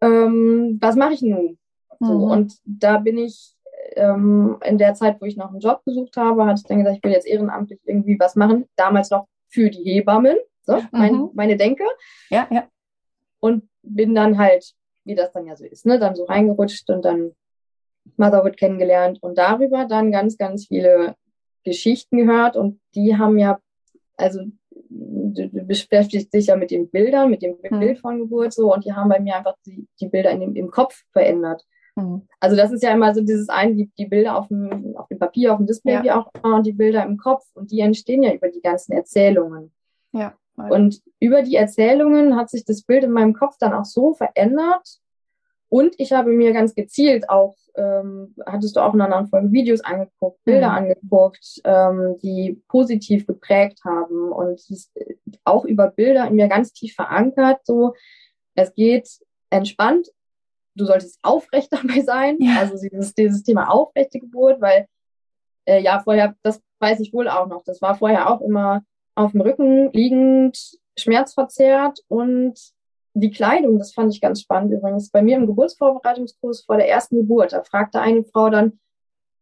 ähm, was mache ich nun? So, mhm. Und da bin ich ähm, in der Zeit, wo ich noch einen Job gesucht habe, hatte ich dann gedacht, ich will jetzt ehrenamtlich irgendwie was machen. Damals noch für die Hebammen, so mein, mhm. meine Denke. Ja, ja. Und bin dann halt, wie das dann ja so ist, ne, dann so reingerutscht und dann Motherhood kennengelernt und darüber dann ganz, ganz viele Geschichten gehört und die haben ja, also beschäftigst dich ja mit den Bildern, mit dem mhm. Bild von Geburt so und die haben bei mir einfach die, die Bilder in dem, im Kopf verändert. Mhm. Also das ist ja immer so dieses eine, die, die Bilder auf dem, auf dem Papier, auf dem Display ja. wie auch immer und die Bilder im Kopf und die entstehen ja über die ganzen Erzählungen. Ja. Und über die Erzählungen hat sich das Bild in meinem Kopf dann auch so verändert, und ich habe mir ganz gezielt auch, ähm, hattest du auch in anderen Folgen Videos angeguckt, Bilder mhm. angeguckt, ähm, die positiv geprägt haben und auch über Bilder in mir ganz tief verankert. So, es geht entspannt. Du solltest aufrecht dabei sein. Ja. Also dieses, dieses Thema aufrechte Geburt, weil äh, ja vorher, das weiß ich wohl auch noch. Das war vorher auch immer auf dem Rücken liegend, schmerzverzerrt und die Kleidung, das fand ich ganz spannend übrigens. Bei mir im Geburtsvorbereitungskurs vor der ersten Geburt, da fragte eine Frau dann,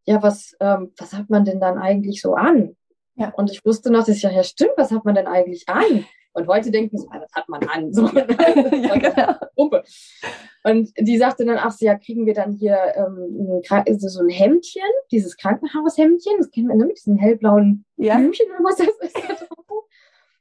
ja, was, ähm, was hat man denn dann eigentlich so an? Ja. Und ich wusste noch, dass ich ja, ja, stimmt, was hat man denn eigentlich an? Und heute denken sie, was hat man an? So, ja, genau. Und die sagte dann, ach ja, kriegen wir dann hier ähm, so ein Hemdchen, dieses Krankenhaushemdchen, das kennen wir ne, mit diesen hellblauen ja. Blümchen oder was das ist.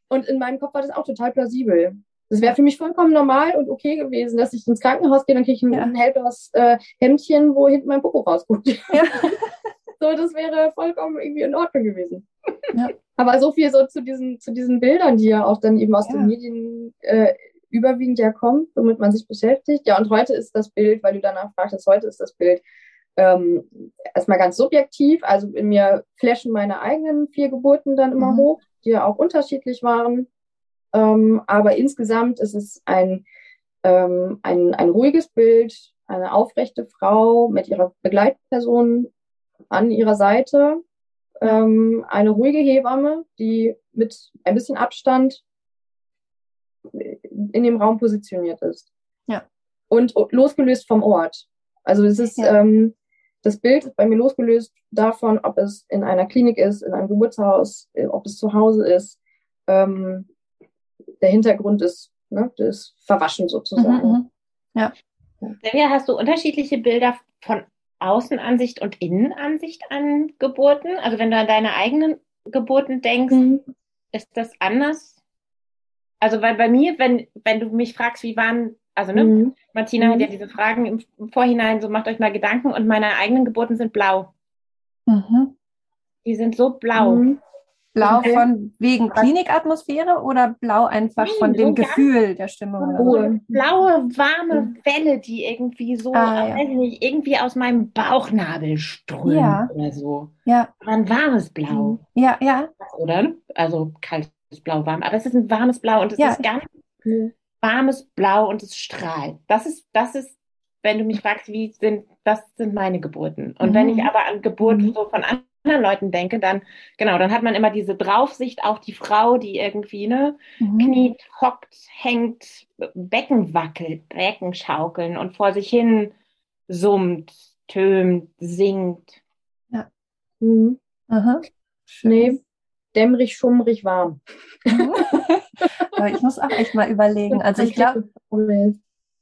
Und in meinem Kopf war das auch total plausibel. Das wäre für mich vollkommen normal und okay gewesen, dass ich ins Krankenhaus gehe, dann kriege ich ein, ja. ein hellblaues äh, Hemdchen, wo hinten mein Popo rausguckt. Ja. so, das wäre vollkommen irgendwie in Ordnung gewesen. Ja. Aber so viel so zu diesen, zu diesen Bildern, die ja auch dann eben aus den Medien äh, überwiegend ja kommen, womit man sich beschäftigt. Ja, und heute ist das Bild, weil du danach fragtest, heute ist das Bild ähm, erstmal ganz subjektiv. Also in mir flashen meine eigenen vier Geburten dann immer mhm. hoch, die ja auch unterschiedlich waren. Ähm, aber insgesamt ist es ein, ähm, ein, ein ruhiges Bild, eine aufrechte Frau mit ihrer Begleitperson an ihrer Seite, ähm, eine ruhige Hebamme, die mit ein bisschen Abstand in dem Raum positioniert ist. Ja. Und losgelöst vom Ort. Also es ist, ja. ähm, das Bild ist bei mir losgelöst davon, ob es in einer Klinik ist, in einem Geburtshaus, ob es zu Hause ist. Ähm, der Hintergrund ist, ne, das Verwaschen sozusagen. Mhm, mhm. ja. Silvia, hast du unterschiedliche Bilder von Außenansicht und Innenansicht an Geburten? Also wenn du an deine eigenen Geburten denkst, mhm. ist das anders? Also weil bei mir, wenn, wenn du mich fragst, wie waren, also ne, mhm. Martina mhm. hat ja diese Fragen im Vorhinein, so macht euch mal Gedanken und meine eigenen Geburten sind blau. Mhm. Die sind so blau. Mhm. Blau okay. von wegen Klinikatmosphäre oder blau einfach Nein, von dem Gefühl der Stimmung? So blaue, warme Welle, die irgendwie so, ah, ja. weiß nicht, irgendwie aus meinem Bauchnabel strömt ja. oder so. Ja. Ein warmes Blau. Ja, ja. Oder? Also kaltes Blau warm. Aber es ist ein warmes Blau und es ja. ist ganz warmes Blau und es strahlt. Das ist, das ist, wenn du mich fragst, wie sind, das sind meine Geburten. Und mhm. wenn ich aber an Geburten mhm. so von anderen Leuten denke, dann, genau, dann hat man immer diese Draufsicht auf die Frau, die irgendwie, ne, mhm. kniet, hockt, hängt, Becken wackelt, Becken schaukeln und vor sich hin summt, tönt, singt. Ja. Mhm. Aha. Nee, dämmerig, schummrig, warm. ich muss auch echt mal überlegen. Also ich glaube,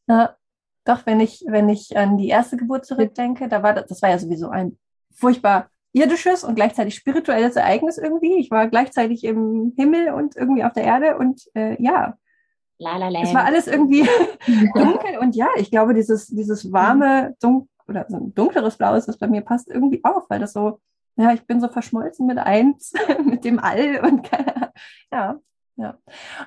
ja, doch, wenn ich, wenn ich an die erste Geburt zurückdenke, da war das, das war ja sowieso ein furchtbar irdisches und gleichzeitig spirituelles Ereignis irgendwie. Ich war gleichzeitig im Himmel und irgendwie auf der Erde und äh, ja, La, la, la. es war alles irgendwie dunkel und ja, ich glaube, dieses, dieses warme, dun oder so ein dunkleres Blau ist, das bei mir passt irgendwie auf, weil das so, ja, ich bin so verschmolzen mit eins, mit dem All und ja, ja.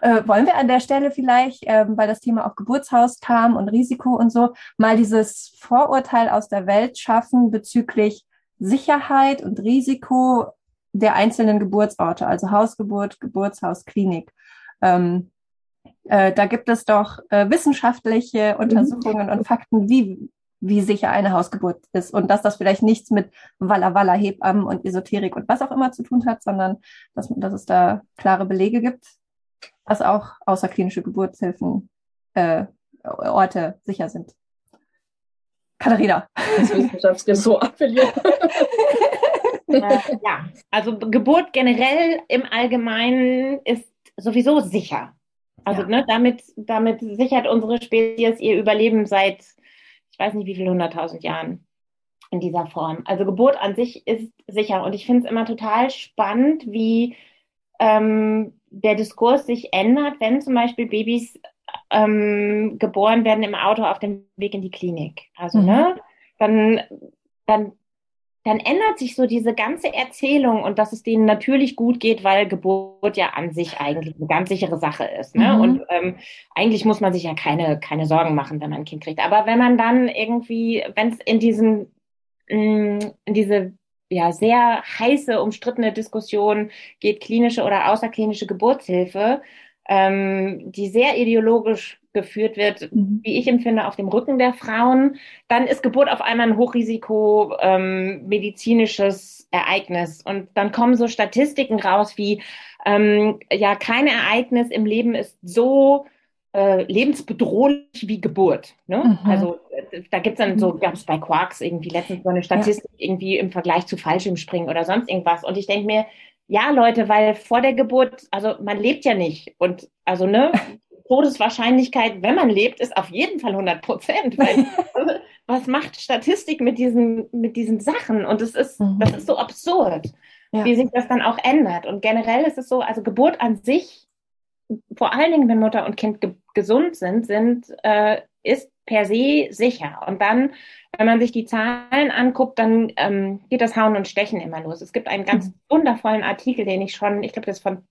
Äh, wollen wir an der Stelle vielleicht, ähm, weil das Thema auch Geburtshaus kam und Risiko und so, mal dieses Vorurteil aus der Welt schaffen bezüglich Sicherheit und Risiko der einzelnen Geburtsorte, also Hausgeburt, Geburtshaus, Klinik. Ähm, äh, da gibt es doch äh, wissenschaftliche mhm. Untersuchungen und Fakten, wie, wie sicher eine Hausgeburt ist und dass das vielleicht nichts mit Walla Walla Hebammen und Esoterik und was auch immer zu tun hat, sondern dass, dass es da klare Belege gibt, dass auch außerklinische Geburtshilfen äh, Orte sicher sind. Katharina. Das Wissenschaftsressort appelliert. äh, ja, also Geburt generell im Allgemeinen ist sowieso sicher. Also ja. ne, damit, damit sichert unsere Spezies ihr Überleben seit, ich weiß nicht wie viel hunderttausend Jahren in dieser Form. Also Geburt an sich ist sicher. Und ich finde es immer total spannend, wie ähm, der Diskurs sich ändert, wenn zum Beispiel Babys ähm, geboren werden im Auto auf dem Weg in die Klinik. Also, mhm. ne, dann, dann, dann ändert sich so diese ganze Erzählung und dass es denen natürlich gut geht, weil Geburt ja an sich eigentlich eine ganz sichere Sache ist. Ne? Mhm. Und ähm, eigentlich muss man sich ja keine, keine Sorgen machen, wenn man ein Kind kriegt. Aber wenn man dann irgendwie, wenn es in diesen, mm, in diese ja, sehr heiße, umstrittene Diskussion geht klinische oder außerklinische Geburtshilfe, ähm, die sehr ideologisch geführt wird, mhm. wie ich empfinde, auf dem Rücken der Frauen, dann ist Geburt auf einmal ein Hochrisiko ähm, medizinisches Ereignis. Und dann kommen so Statistiken raus wie, ähm, ja, kein Ereignis im Leben ist so äh, lebensbedrohlich wie Geburt. Ne? Mhm. Also da gibt's dann so, mhm. gab es bei Quarks irgendwie letztens so eine Statistik ja. irgendwie im Vergleich zu Fallschirmspringen oder sonst irgendwas. Und ich denke mir, ja, Leute, weil vor der Geburt, also man lebt ja nicht. Und also, ne, Todeswahrscheinlichkeit, wenn man lebt, ist auf jeden Fall 100 Prozent. Weil, was macht Statistik mit diesen, mit diesen Sachen? Und es ist, mhm. das ist so absurd, ja. wie sich das dann auch ändert. Und generell ist es so, also Geburt an sich, vor allen Dingen, wenn Mutter und Kind ge gesund sind, sind, äh, ist per se sicher. Und dann, wenn man sich die Zahlen anguckt, dann ähm, geht das Hauen und Stechen immer los. Es gibt einen ganz mhm. wundervollen Artikel, den ich schon, ich glaube, das ist von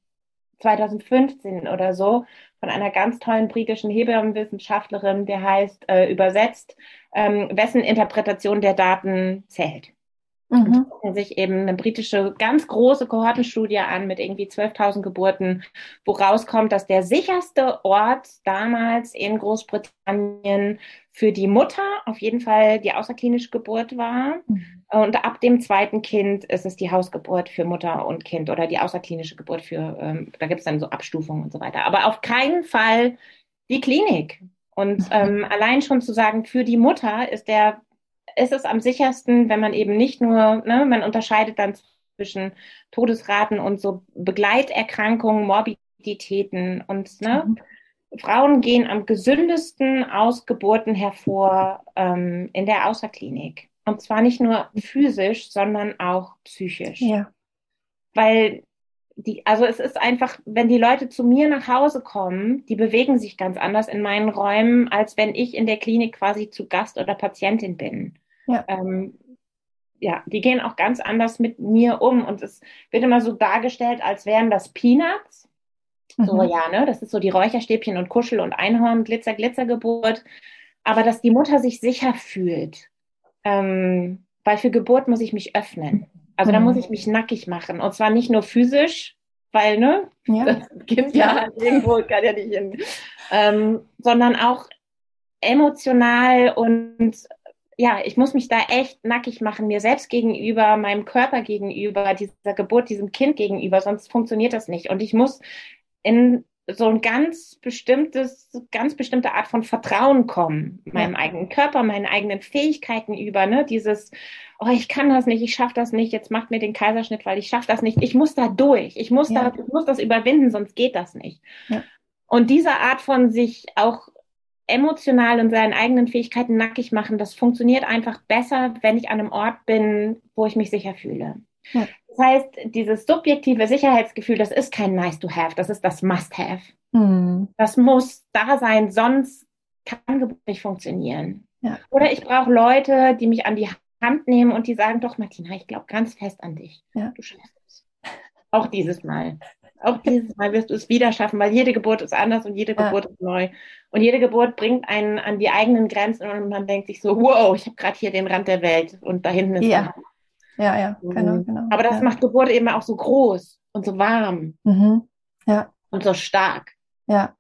2015 oder so, von einer ganz tollen britischen Hebammenwissenschaftlerin, der heißt äh, übersetzt, ähm, wessen Interpretation der Daten zählt. Mhm. Und gucken sich eben eine britische ganz große Kohortenstudie an mit irgendwie 12.000 Geburten, wo rauskommt, dass der sicherste Ort damals in Großbritannien für die Mutter auf jeden Fall die außerklinische Geburt war. Mhm. Und ab dem zweiten Kind ist es die Hausgeburt für Mutter und Kind oder die außerklinische Geburt für, ähm, da gibt es dann so Abstufungen und so weiter. Aber auf keinen Fall die Klinik. Und mhm. ähm, allein schon zu sagen, für die Mutter ist der ist es am sichersten, wenn man eben nicht nur, ne, man unterscheidet dann zwischen Todesraten und so Begleiterkrankungen, Morbiditäten und ne, mhm. Frauen gehen am gesündesten aus Geburten hervor ähm, in der Außerklinik. Und zwar nicht nur physisch, sondern auch psychisch. Ja. Weil die, also es ist einfach, wenn die Leute zu mir nach Hause kommen, die bewegen sich ganz anders in meinen Räumen, als wenn ich in der Klinik quasi zu Gast oder Patientin bin. Ja. Ähm, ja, die gehen auch ganz anders mit mir um und es wird immer so dargestellt, als wären das Peanuts. Mhm. So, ja, ne, das ist so die Räucherstäbchen und Kuschel und Einhorn, Glitzer, Glitzergeburt. Aber dass die Mutter sich sicher fühlt, ähm, weil für Geburt muss ich mich öffnen. Also mhm. da muss ich mich nackig machen. Und zwar nicht nur physisch, weil, ne, ja. das Kind ja, ja irgendwo kann ja nicht hin, ähm, sondern auch emotional und ja, ich muss mich da echt nackig machen, mir selbst gegenüber, meinem Körper gegenüber, dieser Geburt, diesem Kind gegenüber, sonst funktioniert das nicht. Und ich muss in so ein ganz bestimmtes, ganz bestimmte Art von Vertrauen kommen, meinem ja. eigenen Körper, meinen eigenen Fähigkeiten über, ne, dieses, oh, ich kann das nicht, ich schaffe das nicht, jetzt macht mir den Kaiserschnitt, weil ich schaffe das nicht. Ich muss da durch, ich muss ja. da, ich muss das überwinden, sonst geht das nicht. Ja. Und diese Art von sich auch emotional und seinen eigenen Fähigkeiten nackig machen, das funktioniert einfach besser, wenn ich an einem Ort bin, wo ich mich sicher fühle. Ja. Das heißt, dieses subjektive Sicherheitsgefühl, das ist kein nice to have, das ist das must have. Mhm. Das muss da sein, sonst kann Geburt nicht funktionieren. Ja. Oder ich brauche Leute, die mich an die Hand nehmen und die sagen, doch Martina, ich glaube ganz fest an dich. Ja. Du schaffst es. Auch dieses Mal. Auch dieses Mal wirst du es wieder schaffen, weil jede Geburt ist anders und jede Geburt ist neu. Und jede Geburt bringt einen an die eigenen Grenzen und man denkt sich so, wow, ich habe gerade hier den Rand der Welt und da hinten ist ja. Ja, ja, genau, genau. Aber das ja. macht Geburt eben auch so groß und so warm. Mhm. Ja. Und so stark. Ja.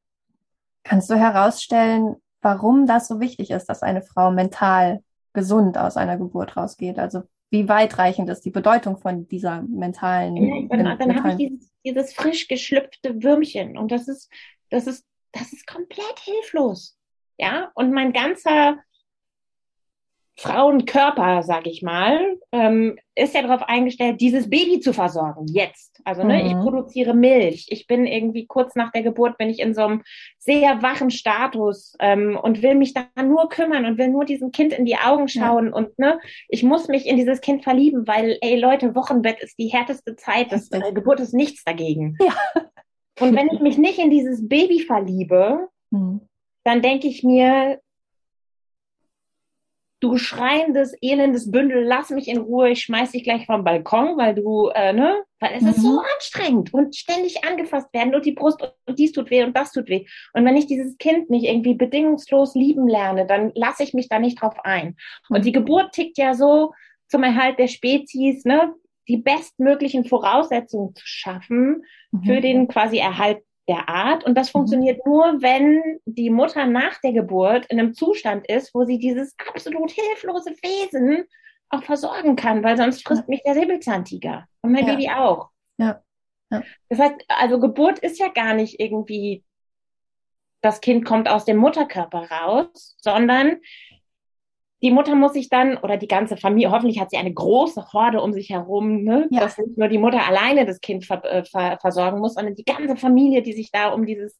Kannst du herausstellen, warum das so wichtig ist, dass eine Frau mental gesund aus einer Geburt rausgeht? Also wie weitreichend ist die Bedeutung von dieser mentalen. Ja, dann, dann habe ich dieses, dieses frisch geschlüpfte Würmchen und das ist, das ist, das ist komplett hilflos. Ja, und mein ganzer Frauenkörper, sag ich mal, ähm, ist ja darauf eingestellt, dieses Baby zu versorgen, jetzt. Also ne, mhm. ich produziere Milch. Ich bin irgendwie kurz nach der Geburt, bin ich in so einem sehr wachen Status ähm, und will mich da nur kümmern und will nur diesem Kind in die Augen schauen. Ja. Und ne, ich muss mich in dieses Kind verlieben, weil, ey Leute, Wochenbett ist die härteste Zeit. Das, äh, Geburt ist nichts dagegen. Ja. Und wenn ich mich nicht in dieses Baby verliebe, mhm. dann denke ich mir, du schreiendes, elendes Bündel, lass mich in Ruhe, ich schmeiß dich gleich vom Balkon, weil du, äh, ne, weil es mhm. ist so mhm. anstrengend und ständig angefasst werden und die Brust und dies tut weh und das tut weh. Und wenn ich dieses Kind nicht irgendwie bedingungslos lieben lerne, dann lasse ich mich da nicht drauf ein. Und die Geburt tickt ja so zum Erhalt der Spezies, ne, die bestmöglichen Voraussetzungen zu schaffen mhm. für den quasi Erhalt der Art. Und das mhm. funktioniert mhm. nur, wenn die Mutter nach der Geburt in einem Zustand ist, wo sie dieses absolut hilflose Wesen auch versorgen kann, weil sonst frisst mich der Säbelzahntiger und mein ja. Baby auch. Ja. ja. Das heißt, also Geburt ist ja gar nicht irgendwie, das Kind kommt aus dem Mutterkörper raus, sondern die Mutter muss sich dann, oder die ganze Familie, hoffentlich hat sie eine große Horde um sich herum, ne? Ja. dass nicht nur die Mutter alleine das Kind ver, äh, ver, versorgen muss, sondern die ganze Familie, die sich da um dieses,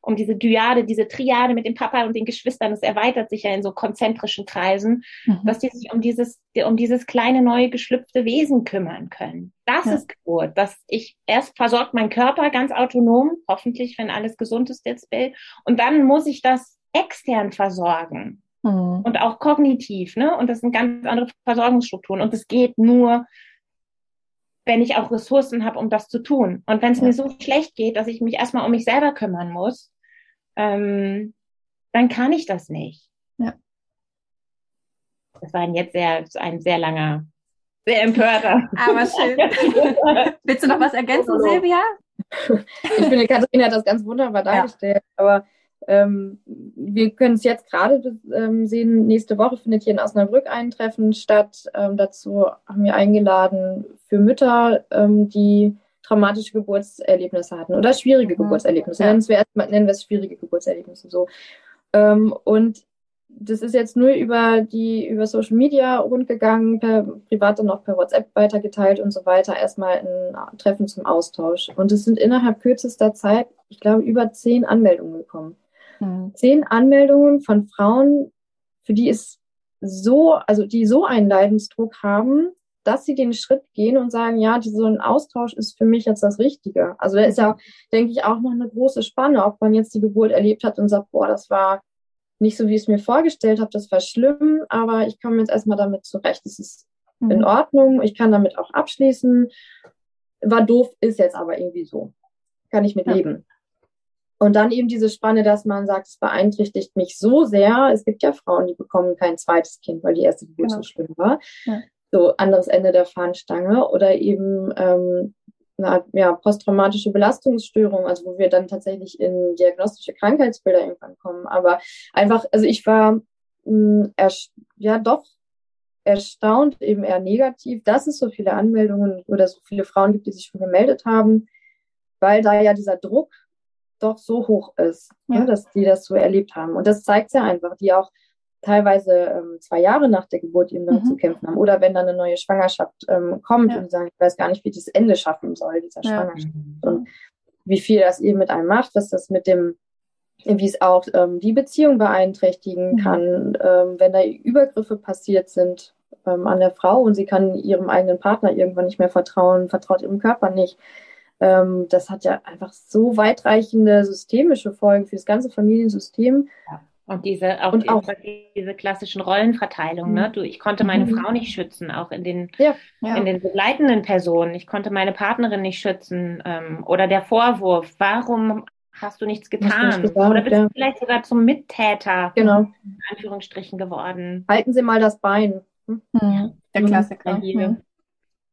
um diese Dyade, diese Triade mit dem Papa und den Geschwistern, das erweitert sich ja in so konzentrischen Kreisen, mhm. dass die sich um dieses, um dieses kleine, neue, geschlüpfte Wesen kümmern können. Das ja. ist Geburt, dass ich erst versorgt mein Körper ganz autonom, hoffentlich, wenn alles gesund ist jetzt, Bill, und dann muss ich das extern versorgen. Mhm. Und auch kognitiv, ne? Und das sind ganz andere Versorgungsstrukturen. Und es geht nur, wenn ich auch Ressourcen habe, um das zu tun. Und wenn es ja. mir so schlecht geht, dass ich mich erstmal um mich selber kümmern muss, ähm, dann kann ich das nicht. Ja. Das war jetzt sehr, ein sehr langer, sehr empörter. Aber schön. Willst du noch was ergänzen, Silvia? Ich finde, Katharina hat das ganz wunderbar dargestellt. Ja. Aber ähm, wir können es jetzt gerade ähm, sehen. Nächste Woche findet hier in Osnabrück ein Treffen statt. Ähm, dazu haben wir eingeladen für Mütter, ähm, die traumatische Geburtserlebnisse hatten oder schwierige mhm. Geburtserlebnisse. Ja. Nennen, wir erstmal, nennen wir es schwierige Geburtserlebnisse so. Ähm, und das ist jetzt nur über die über Social Media rundgegangen, per privat und auch per WhatsApp weitergeteilt und so weiter. Erstmal ein Treffen zum Austausch. Und es sind innerhalb kürzester Zeit, ich glaube, über zehn Anmeldungen gekommen. Mhm. Zehn Anmeldungen von Frauen, für die es so, also die so einen Leidensdruck haben, dass sie den Schritt gehen und sagen, ja, so ein Austausch ist für mich jetzt das Richtige. Also da ist ja, denke ich, auch noch eine große Spanne, ob man jetzt die Geburt erlebt hat und sagt, boah, das war nicht so, wie ich es mir vorgestellt habe, das war schlimm, aber ich komme jetzt erstmal damit zurecht. Es ist mhm. in Ordnung, ich kann damit auch abschließen. War doof, ist jetzt aber irgendwie so. Kann ich mit ja. leben. Und dann eben diese Spanne, dass man sagt, es beeinträchtigt mich so sehr. Es gibt ja Frauen, die bekommen kein zweites Kind, weil die erste Geburt genau. so schlimm war. Ja. So anderes Ende der Fahnenstange. Oder eben ähm, eine ja, posttraumatische Belastungsstörung, also wo wir dann tatsächlich in diagnostische Krankheitsbilder irgendwann kommen. Aber einfach, also ich war mh, hm, ja doch erstaunt, eben eher negativ, dass es so viele Anmeldungen oder so viele Frauen gibt, die sich schon gemeldet haben, weil da ja dieser Druck doch so hoch ist, ja. ne, dass die das so erlebt haben. Und das zeigt ja einfach, die auch teilweise ähm, zwei Jahre nach der Geburt eben damit mhm. zu kämpfen haben. Oder wenn dann eine neue Schwangerschaft ähm, kommt ja. und die sagen, ich weiß gar nicht, wie ich das Ende schaffen soll, dieser ja. Schwangerschaft. Und wie viel das eben mit einem macht, was das mit dem, wie es auch ähm, die Beziehung beeinträchtigen mhm. kann, ähm, wenn da Übergriffe passiert sind ähm, an der Frau und sie kann ihrem eigenen Partner irgendwann nicht mehr vertrauen, vertraut ihrem Körper nicht ähm, das hat ja einfach so weitreichende systemische Folgen für das ganze Familiensystem. Ja. Und diese, auch, und auch diese klassischen Rollenverteilungen, ne? Du, ich konnte meine mhm. Frau nicht schützen, auch in den, ja, ja. in den begleitenden Personen. Ich konnte meine Partnerin nicht schützen. Ähm, oder der Vorwurf, warum hast du nichts getan? Du gesagt, oder bist ja. du vielleicht sogar zum Mittäter, genau. in Anführungsstrichen geworden? Halten Sie mal das Bein. Hm? Mhm. Der Klassiker. Mhm.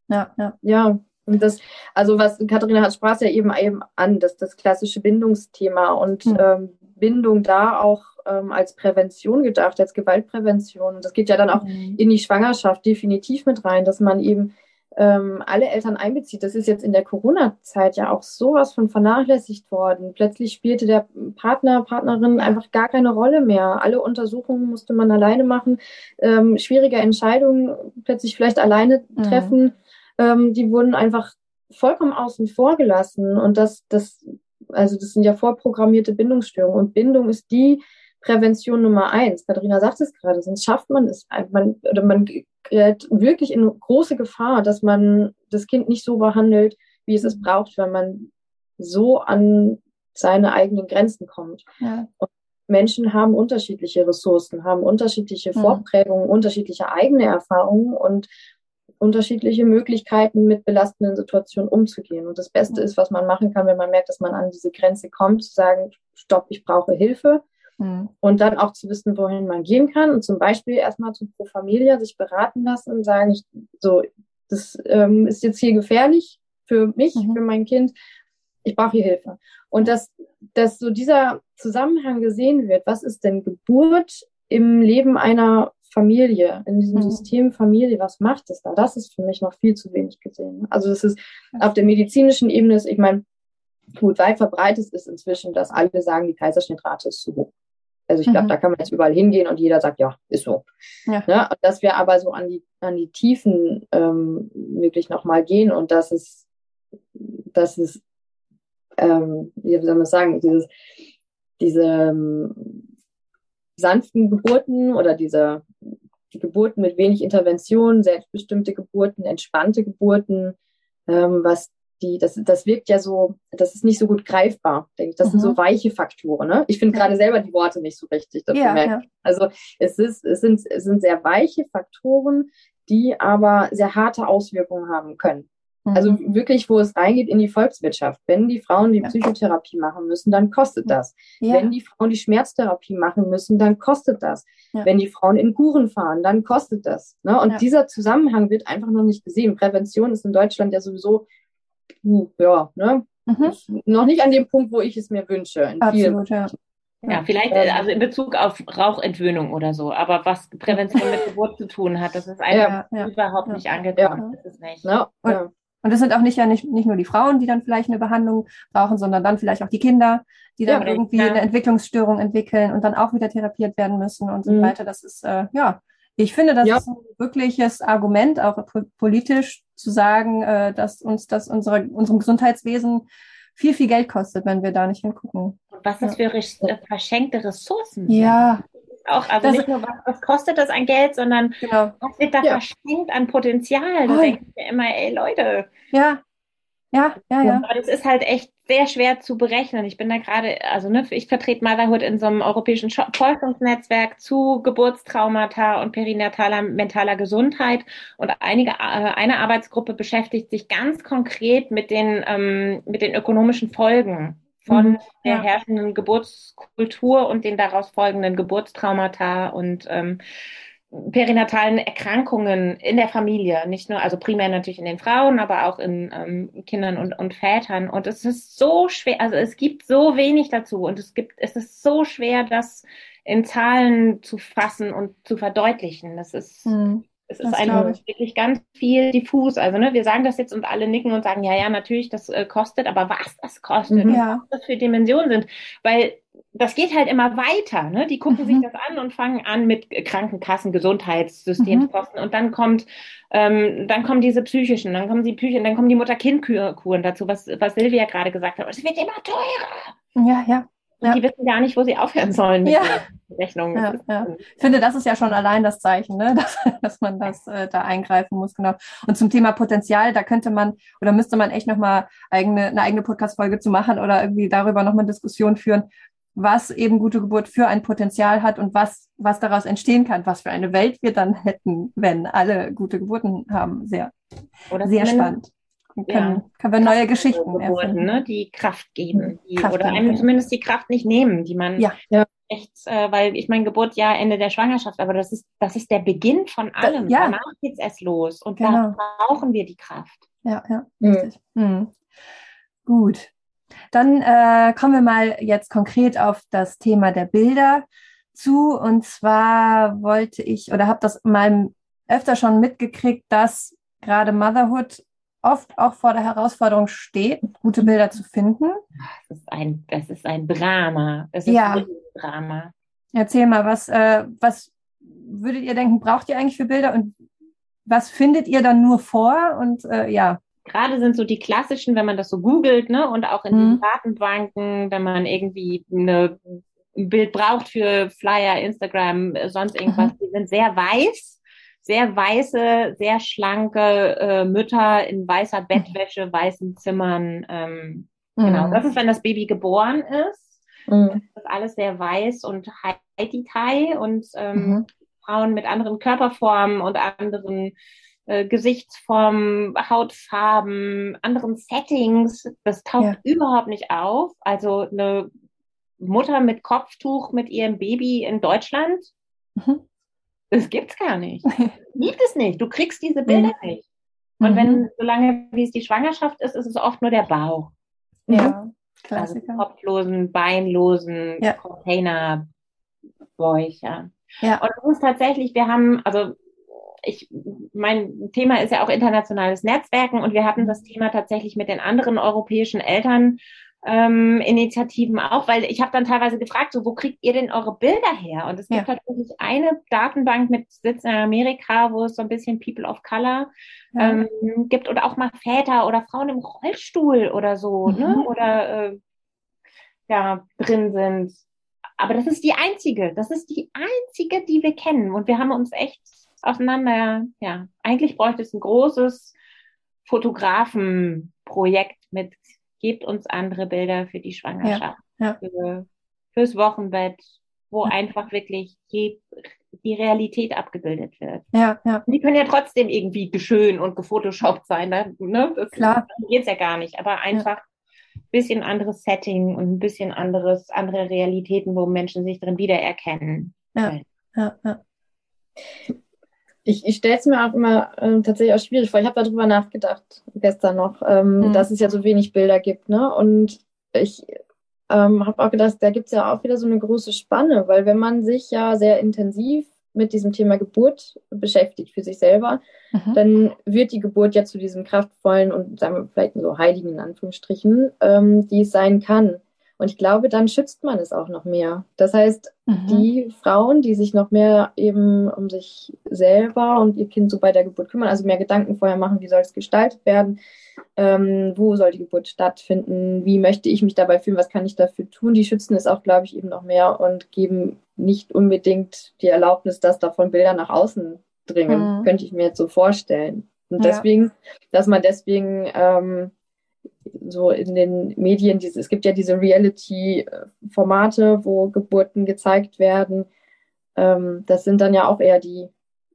Ja, ja. Ja, und das, also was Katharina hat sprach ja eben eben an, dass das klassische Bindungsthema und mhm. ähm, Bindung da auch ähm, als Prävention gedacht, als Gewaltprävention. Und das geht ja dann auch mhm. in die Schwangerschaft definitiv mit rein, dass man eben ähm, alle Eltern einbezieht. Das ist jetzt in der Corona-Zeit ja auch sowas von vernachlässigt worden. Plötzlich spielte der Partner, Partnerin einfach gar keine Rolle mehr. Alle Untersuchungen musste man alleine machen, ähm, schwierige Entscheidungen plötzlich vielleicht alleine mhm. treffen. Mhm ähm, die wurden einfach vollkommen außen vor gelassen. Und das, das, also das sind ja vorprogrammierte Bindungsstörungen. Und Bindung ist die Prävention Nummer eins. Katharina sagt es gerade, sonst schafft man es, man, oder man gerät wirklich in große Gefahr, dass man das Kind nicht so behandelt, wie es es braucht, wenn man so an seine eigenen Grenzen kommt. Ja. Menschen haben unterschiedliche Ressourcen, haben unterschiedliche Vorprägungen, ja. unterschiedliche eigene Erfahrungen und unterschiedliche Möglichkeiten, mit belastenden Situationen umzugehen. Und das Beste ist, was man machen kann, wenn man merkt, dass man an diese Grenze kommt, zu sagen, stopp, ich brauche Hilfe. Mhm. Und dann auch zu wissen, wohin man gehen kann. Und zum Beispiel erstmal zu Pro Familia sich beraten lassen und sagen, ich, so, das ähm, ist jetzt hier gefährlich für mich, mhm. für mein Kind. ich brauche hier Hilfe. Und dass, dass so dieser Zusammenhang gesehen wird, was ist denn Geburt im Leben einer Familie, in diesem mhm. System Familie, was macht es da? Das ist für mich noch viel zu wenig gesehen. Also das ist auf der medizinischen Ebene, ist, ich meine, gut, weit verbreitet ist inzwischen, dass alle sagen, die Kaiserschnittrate ist zu hoch. Also ich glaube, mhm. da kann man jetzt überall hingehen und jeder sagt, ja, ist so. Ja. Ne? Dass wir aber so an die, an die Tiefen ähm, wirklich nochmal gehen und dass es, dass es, ähm, wie soll man sagen, dieses, diese ähm, sanften Geburten oder diese die Geburten mit wenig Intervention, selbstbestimmte Geburten, entspannte Geburten, ähm, was die, das, das wirkt ja so, das ist nicht so gut greifbar, denke ich. Das mhm. sind so mhm. weiche Faktoren. Ne? Ich finde gerade selber die Worte nicht so richtig. Ja, ja. Also es, ist, es, sind, es sind sehr weiche Faktoren, die aber sehr harte Auswirkungen haben können. Also mhm. wirklich, wo es reingeht in die Volkswirtschaft. Wenn die Frauen die ja. Psychotherapie machen müssen, dann kostet das. Ja. Wenn die Frauen die Schmerztherapie machen müssen, dann kostet das. Ja. Wenn die Frauen in Kuren fahren, dann kostet das. Ne? Und dieser Zusammenhang wird einfach noch nicht gesehen. Prävention ist in Deutschland ja sowieso, uh, ja, ne? Mhm. noch nicht an dem Punkt, wo ich es mir wünsche. Absolut, ja. Ja, vielleicht ähm, also in Bezug auf Rauchentwöhnung oder so, aber was Prävention mit Geburt zu tun hat, das ist einfach ja, ja, überhaupt ja, nicht angekommen. Das ist nicht. No, und, und das sind auch nicht ja nicht, nicht nur die Frauen, die dann vielleicht eine Behandlung brauchen, sondern dann vielleicht auch die Kinder, die dann irgendwie ja. eine Entwicklungsstörung entwickeln und dann auch wieder therapiert werden müssen und so mhm. weiter. Das ist, äh, ja, ich finde, das ja. ist ein wirkliches Argument, auch politisch zu sagen, äh, dass uns das unsere, unserem Gesundheitswesen viel, viel Geld kostet, wenn wir da nicht hingucken. was das für verschenkte Ressourcen Ja, auch, also das nicht nur, was, was, kostet das an Geld, sondern genau. was wird da ja. verschenkt an Potenzial. Da denke ich mir immer, ey Leute. Ja, ja, ja, ja. Aber das ist halt echt sehr schwer zu berechnen. Ich bin da gerade, also ne, ich vertrete Motherhood in so einem europäischen Forschungsnetzwerk zu Geburtstraumata und perinataler mentaler Gesundheit. Und einige, äh, eine Arbeitsgruppe beschäftigt sich ganz konkret mit den, ähm, mit den ökonomischen Folgen von mhm, der ja. herrschenden Geburtskultur und den daraus folgenden Geburtstraumata und ähm, perinatalen Erkrankungen in der Familie, nicht nur, also primär natürlich in den Frauen, aber auch in ähm, Kindern und, und Vätern. Und es ist so schwer, also es gibt so wenig dazu und es gibt, es ist so schwer, das in Zahlen zu fassen und zu verdeutlichen. Das ist, mhm. Es ist einfach wirklich ganz viel diffus. Also, ne, wir sagen das jetzt und alle nicken und sagen, ja, ja, natürlich, das äh, kostet, aber was das kostet, mhm. ja. was das für Dimensionen sind. Weil das geht halt immer weiter. Ne? Die gucken mhm. sich das an und fangen an mit Krankenkassen, Gesundheitssystemkosten mhm. und dann kommt, ähm, dann kommen diese psychischen, dann kommen die Psychischen, dann kommen die Mutter-Kind-Kuren dazu, was, was Silvia gerade gesagt hat. Es wird immer teurer. Ja, ja. Und ja. die wissen gar nicht, wo sie aufhören sollen mit ja. Rechnungen. Ja, ja. Ich finde, das ist ja schon allein das Zeichen, ne? dass, dass man das äh, da eingreifen muss, genau. Und zum Thema Potenzial, da könnte man oder müsste man echt nochmal eigene, eine eigene Podcast-Folge zu machen oder irgendwie darüber nochmal eine Diskussion führen, was eben gute Geburt für ein Potenzial hat und was, was daraus entstehen kann, was für eine Welt wir dann hätten, wenn alle gute Geburten haben. Sehr, oder sehr spannend können, ja, können wir neue Geschichten erfinden. Ne, die Kraft geben. Die, Kraft oder einem zumindest die Kraft nicht nehmen, die man ja. echt, äh, weil ich meine, Geburt ja Ende der Schwangerschaft, aber das ist, das ist der Beginn von allem. Ja. Danach geht's erst los. Und genau. da brauchen wir die Kraft. Ja, ja, richtig. Mhm. Mhm. Gut. Dann äh, kommen wir mal jetzt konkret auf das Thema der Bilder zu. Und zwar wollte ich oder habe das mal öfter schon mitgekriegt, dass gerade Motherhood oft auch vor der Herausforderung steht, gute Bilder zu finden. Das ist ein, das ist ein Drama. Das ist ja. ein Drama. Erzähl mal, was, äh, was würdet ihr denken, braucht ihr eigentlich für Bilder und was findet ihr dann nur vor? Und äh, ja. Gerade sind so die klassischen, wenn man das so googelt, ne, und auch in mhm. den Datenbanken, wenn man irgendwie eine, ein Bild braucht für Flyer, Instagram, sonst irgendwas, mhm. die sind sehr weiß sehr weiße, sehr schlanke äh, Mütter in weißer Bettwäsche, weißen Zimmern. Ähm, mhm. Genau, das ist, wenn das Baby geboren ist. Mhm. Das ist alles sehr weiß und high und ähm, mhm. Frauen mit anderen Körperformen und anderen äh, Gesichtsformen, Hautfarben, anderen Settings. Das taucht ja. überhaupt nicht auf. Also eine Mutter mit Kopftuch mit ihrem Baby in Deutschland. Mhm. Das gibt's gar nicht. Gibt es nicht. Du kriegst diese Bilder mhm. nicht. Und mhm. wenn, solange wie es die Schwangerschaft ist, ist es oft nur der Bauch. Ja, Klassiker. Also kopflosen, beinlosen ja. Container Bäucher. Ja. Und es ist tatsächlich, wir haben, also ich, mein Thema ist ja auch internationales Netzwerken und wir hatten das Thema tatsächlich mit den anderen europäischen Eltern ähm, Initiativen auch, weil ich habe dann teilweise gefragt, so wo kriegt ihr denn eure Bilder her? Und es gibt ja. tatsächlich eine Datenbank mit Sitz in Amerika, wo es so ein bisschen People of Color ja. ähm, gibt und auch mal Väter oder Frauen im Rollstuhl oder so, ne? mhm. ne? Oder äh, ja, drin sind. Aber das ist die einzige, das ist die einzige, die wir kennen. Und wir haben uns echt auseinander, ja, eigentlich bräuchte es ein großes Fotografenprojekt mit, gebt uns andere Bilder für die Schwangerschaft, ja, ja. Für, fürs Wochenbett, wo ja. einfach wirklich je, die Realität abgebildet wird. Ja, ja. Die können ja trotzdem irgendwie schön und gefotoshoppt sein, ne? ne? Das, Klar. geht's ja gar nicht, aber einfach ein bisschen anderes Setting und ein bisschen anderes, andere Realitäten, wo Menschen sich drin wiedererkennen. Ja, ja, ja ich, ich stelle es mir auch immer ähm, tatsächlich auch schwierig vor. Ich habe darüber nachgedacht gestern noch, ähm, mhm. dass es ja so wenig Bilder gibt. Ne? Und ich ähm, habe auch gedacht, da gibt es ja auch wieder so eine große Spanne, weil wenn man sich ja sehr intensiv mit diesem Thema Geburt beschäftigt für sich selber, mhm. dann wird die Geburt ja zu diesem kraftvollen und sagen wir vielleicht so heiligen in Anführungsstrichen, ähm, die es sein kann. Und ich glaube, dann schützt man es auch noch mehr. Das heißt, mhm. die Frauen, die sich noch mehr eben um sich selber und ihr Kind so bei der Geburt kümmern, also mehr Gedanken vorher machen, wie soll es gestaltet werden, ähm, wo soll die Geburt stattfinden, wie möchte ich mich dabei fühlen, was kann ich dafür tun, die schützen es auch, glaube ich, eben noch mehr und geben nicht unbedingt die Erlaubnis, dass davon Bilder nach außen dringen, mhm. könnte ich mir jetzt so vorstellen. Und ja. deswegen, dass man deswegen ähm, so in den Medien, diese, es gibt ja diese Reality-Formate, wo Geburten gezeigt werden. Ähm, das sind dann ja auch eher die,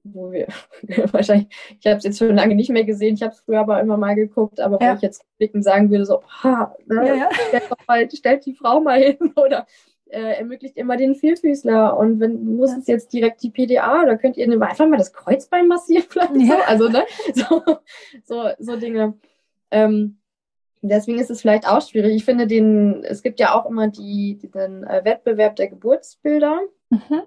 wo wir wahrscheinlich, ich habe es jetzt schon lange nicht mehr gesehen, ich habe es früher aber immer mal geguckt, aber ja. wenn ich jetzt blicken sagen würde, so, ha, ne, ja, ja. Stellt, mal, stellt die Frau mal hin oder äh, ermöglicht immer den Vielfüßler und wenn muss es jetzt direkt die PDA oder könnt ihr einfach mal das Kreuzbein massieren vielleicht so, also ne, so, so, so Dinge. Ähm, Deswegen ist es vielleicht auch schwierig. Ich finde den, es gibt ja auch immer die, den äh, Wettbewerb der Geburtsbilder. Mhm.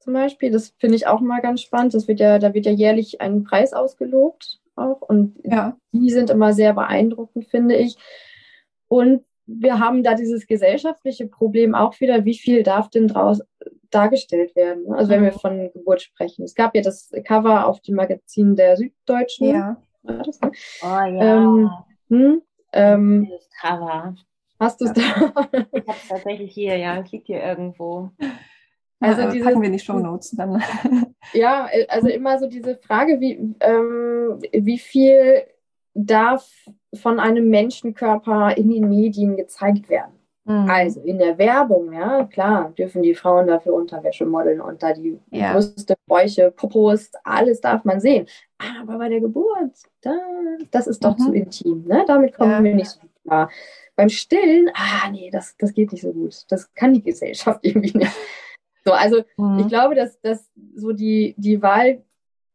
Zum Beispiel. Das finde ich auch mal ganz spannend. Das wird ja, da wird ja jährlich ein Preis ausgelobt auch. Und ja. die sind immer sehr beeindruckend, finde ich. Und wir haben da dieses gesellschaftliche Problem auch wieder, wie viel darf denn draus dargestellt werden? Also wenn wir mhm. von Geburt sprechen. Es gab ja das Cover auf dem Magazin der Süddeutschen. Ja. Das, ne? Oh ja. Ähm, hm? Ähm, das Cover. Hast du es da? ich habe es tatsächlich hier, ja. Es liegt hier irgendwo. Also ja, dieses, packen wir in die Show Notes dann. ja, also immer so diese Frage, wie, ähm, wie viel darf von einem Menschenkörper in den Medien gezeigt werden? Mhm. Also in der Werbung, ja, klar, dürfen die Frauen dafür Unterwäsche modeln und da die ja. Brüste, Bäuche, Popos, alles darf man sehen. Aber bei der Geburt, da, das ist doch mhm. zu intim, ne? Damit kommen ja. wir nicht so klar. Beim Stillen, ah nee, das, das geht nicht so gut. Das kann die Gesellschaft irgendwie nicht. So, also mhm. ich glaube, dass, dass so die, die Wahl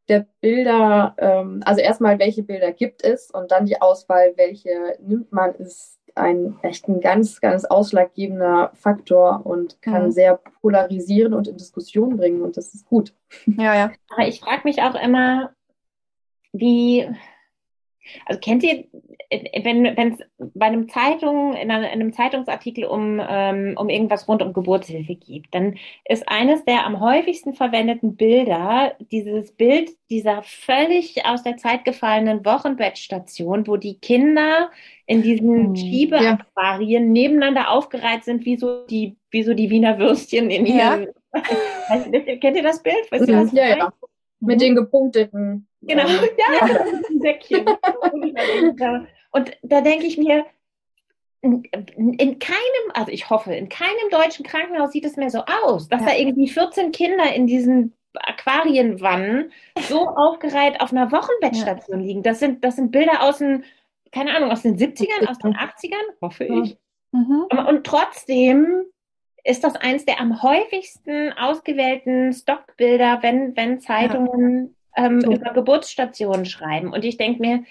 der Bilder, ähm, also erstmal, welche Bilder gibt es und dann die Auswahl, welche nimmt man, ist ein echt ein ganz, ganz ausschlaggebender Faktor und kann mhm. sehr polarisieren und in Diskussion bringen und das ist gut. Ja, ja. Aber ich frage mich auch immer, wie, also kennt ihr, wenn es bei einem Zeitung, in einem Zeitungsartikel um, ähm, um irgendwas rund um Geburtshilfe geht, dann ist eines der am häufigsten verwendeten Bilder dieses Bild dieser völlig aus der Zeit gefallenen Wochenbettstation, wo die Kinder in diesen hm, Schiebeaquarien ja. nebeneinander aufgereiht sind, wie so die, wie so die Wiener Würstchen in ihren. Ja. kennt ihr das Bild? Weißt du, ja, ja. Mit den gepunkteten. Genau, ähm, ja, ja. Säckchen. Und da denke ich mir, in, in, keinem, also ich hoffe, in keinem deutschen Krankenhaus sieht es mehr so aus, dass ja. da irgendwie 14 Kinder in diesen Aquarienwannen so aufgereiht auf einer Wochenbettstation ja. liegen. Das sind, das sind Bilder aus den, keine Ahnung, aus den 70ern, aus den 80ern, hoffe ich. Mhm. Und trotzdem ist das eins der am häufigsten ausgewählten Stockbilder, wenn, wenn Zeitungen. Ähm, so. über Geburtsstationen schreiben. Und ich denke mir,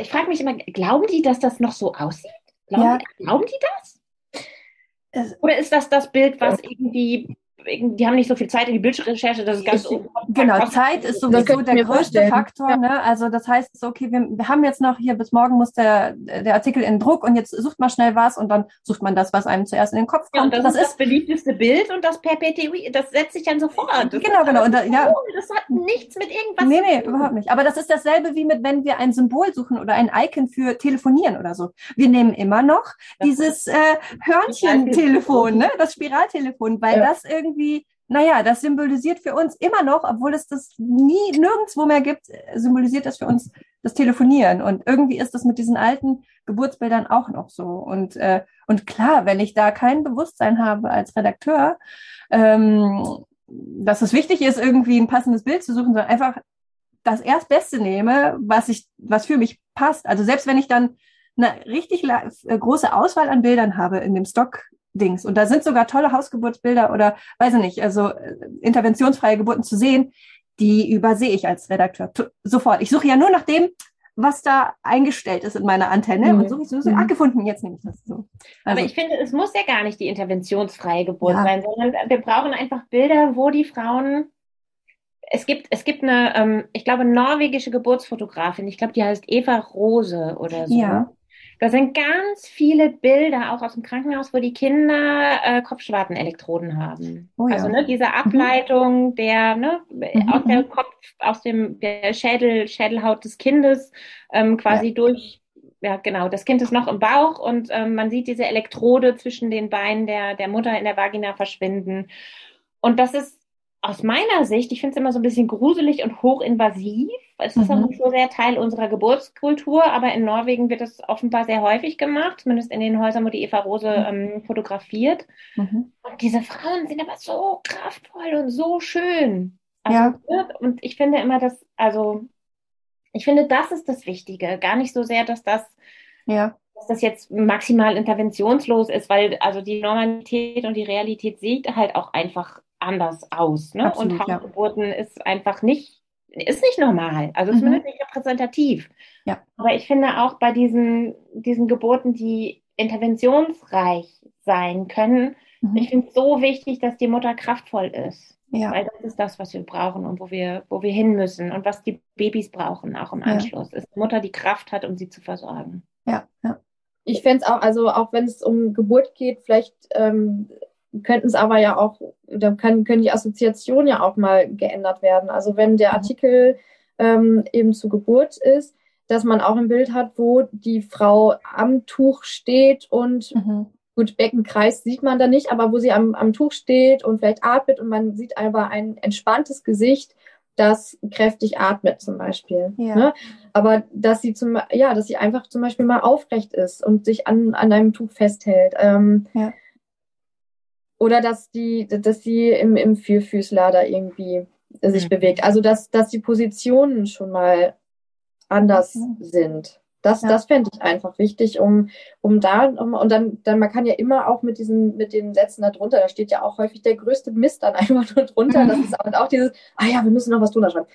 ich frage mich immer, glauben die, dass das noch so aussieht? Glauben, ja. glauben die das? Oder ist das das Bild, was irgendwie die haben nicht so viel Zeit in die Bildrecherche, das ist ganz ich, Genau, Zeit ist sowieso der größte. Faktor. Ja. Ne? Also das heißt, so, okay, wir, wir, haben jetzt noch hier bis morgen muss der, der Artikel in Druck und jetzt sucht man schnell was und dann sucht man das, was einem zuerst in den Kopf kommt. Ja, das, das, ist das beliebteste Bild und das perpetuiert, das setzt sich dann sofort. Das genau, genau. Und da, ja. das hat nichts mit irgendwas nee, nee, überhaupt nicht. Aber das ist dasselbe wie mit, wenn wir ein Symbol suchen oder ein Icon für telefonieren oder so. Wir nehmen immer noch das dieses äh, Hörnchen-Telefon, ne? das Spiraltelefon, weil ja. das irgendwie irgendwie, naja, das symbolisiert für uns immer noch, obwohl es das nie nirgendwo mehr gibt, symbolisiert das für uns das Telefonieren. Und irgendwie ist das mit diesen alten Geburtsbildern auch noch so. Und, äh, und klar, wenn ich da kein Bewusstsein habe als Redakteur, ähm, dass es wichtig ist, irgendwie ein passendes Bild zu suchen, sondern einfach das Erstbeste nehme, was ich, was für mich passt. Also selbst wenn ich dann eine richtig große Auswahl an Bildern habe in dem Stock Dings. Und da sind sogar tolle Hausgeburtsbilder oder, weiß ich nicht, also äh, interventionsfreie Geburten zu sehen, die übersehe ich als Redakteur sofort. Ich suche ja nur nach dem, was da eingestellt ist in meiner Antenne mhm. und so, so, so mhm. ah, gefunden, jetzt nehme ich das so. Also, Aber ich finde, es muss ja gar nicht die interventionsfreie Geburt ja. sein, sondern wir brauchen einfach Bilder, wo die Frauen es gibt, es gibt eine, ähm, ich glaube, norwegische Geburtsfotografin, ich glaube, die heißt Eva Rose oder so. Ja. Da sind ganz viele Bilder auch aus dem Krankenhaus, wo die Kinder äh, Kopfschwartenelektroden haben. Oh ja. Also ne, diese mhm. Ableitung der ne, mhm. aus der mhm. Kopf, aus dem der Schädel, Schädelhaut des Kindes ähm, quasi ja. durch ja, genau, das Kind ist noch im Bauch und ähm, man sieht diese Elektrode zwischen den Beinen der, der Mutter in der Vagina verschwinden. Und das ist aus meiner Sicht, ich finde es immer so ein bisschen gruselig und hochinvasiv. Es ist mhm. auch nicht so sehr Teil unserer Geburtskultur, aber in Norwegen wird es offenbar sehr häufig gemacht, zumindest in den Häusern, wo die Eva Rose mhm. ähm, fotografiert. Mhm. Und diese Frauen sind aber so kraftvoll und so schön. Also, ja. Und ich finde immer, dass, also, ich finde, das ist das Wichtige. Gar nicht so sehr, dass das, ja. dass das jetzt maximal interventionslos ist, weil also die Normalität und die Realität sieht halt auch einfach anders aus. Ne? Absolut, und Hausgeburten ja. ist einfach nicht, ist nicht normal. Also mhm. zumindest nicht repräsentativ. Ja. Aber ich finde auch bei diesen, diesen Geburten, die interventionsreich sein können, mhm. ich finde es so wichtig, dass die Mutter kraftvoll ist. Ja. Weil das ist das, was wir brauchen und wo wir, wo wir hin müssen und was die Babys brauchen, auch im Anschluss. Ja. Ist die Mutter, die Kraft hat, um sie zu versorgen. Ja, ja. Ich fände es auch, also auch wenn es um Geburt geht, vielleicht ähm, könnten es aber ja auch, da können, können die Assoziationen ja auch mal geändert werden. Also wenn der mhm. Artikel ähm, eben zu Geburt ist, dass man auch ein Bild hat, wo die Frau am Tuch steht und mhm. gut, Beckenkreis sieht man da nicht, aber wo sie am, am Tuch steht und vielleicht atmet und man sieht aber ein entspanntes Gesicht, das kräftig atmet zum Beispiel. Ja. Ne? Aber dass sie zum, ja, dass sie einfach zum Beispiel mal aufrecht ist und sich an, an einem Tuch festhält. Ähm, ja oder dass die, dass sie im, im Vierfüßler da irgendwie sich mhm. bewegt. Also dass, dass die Positionen schon mal anders mhm. sind. Das, ja. das fände ich einfach wichtig, um, um da, um, und dann, dann, man kann ja immer auch mit diesen, mit den Sätzen da drunter, da steht ja auch häufig der größte Mist dann einfach nur drunter. Mhm. Das ist auch, auch dieses, ah ja, wir müssen noch was drunter schreiben.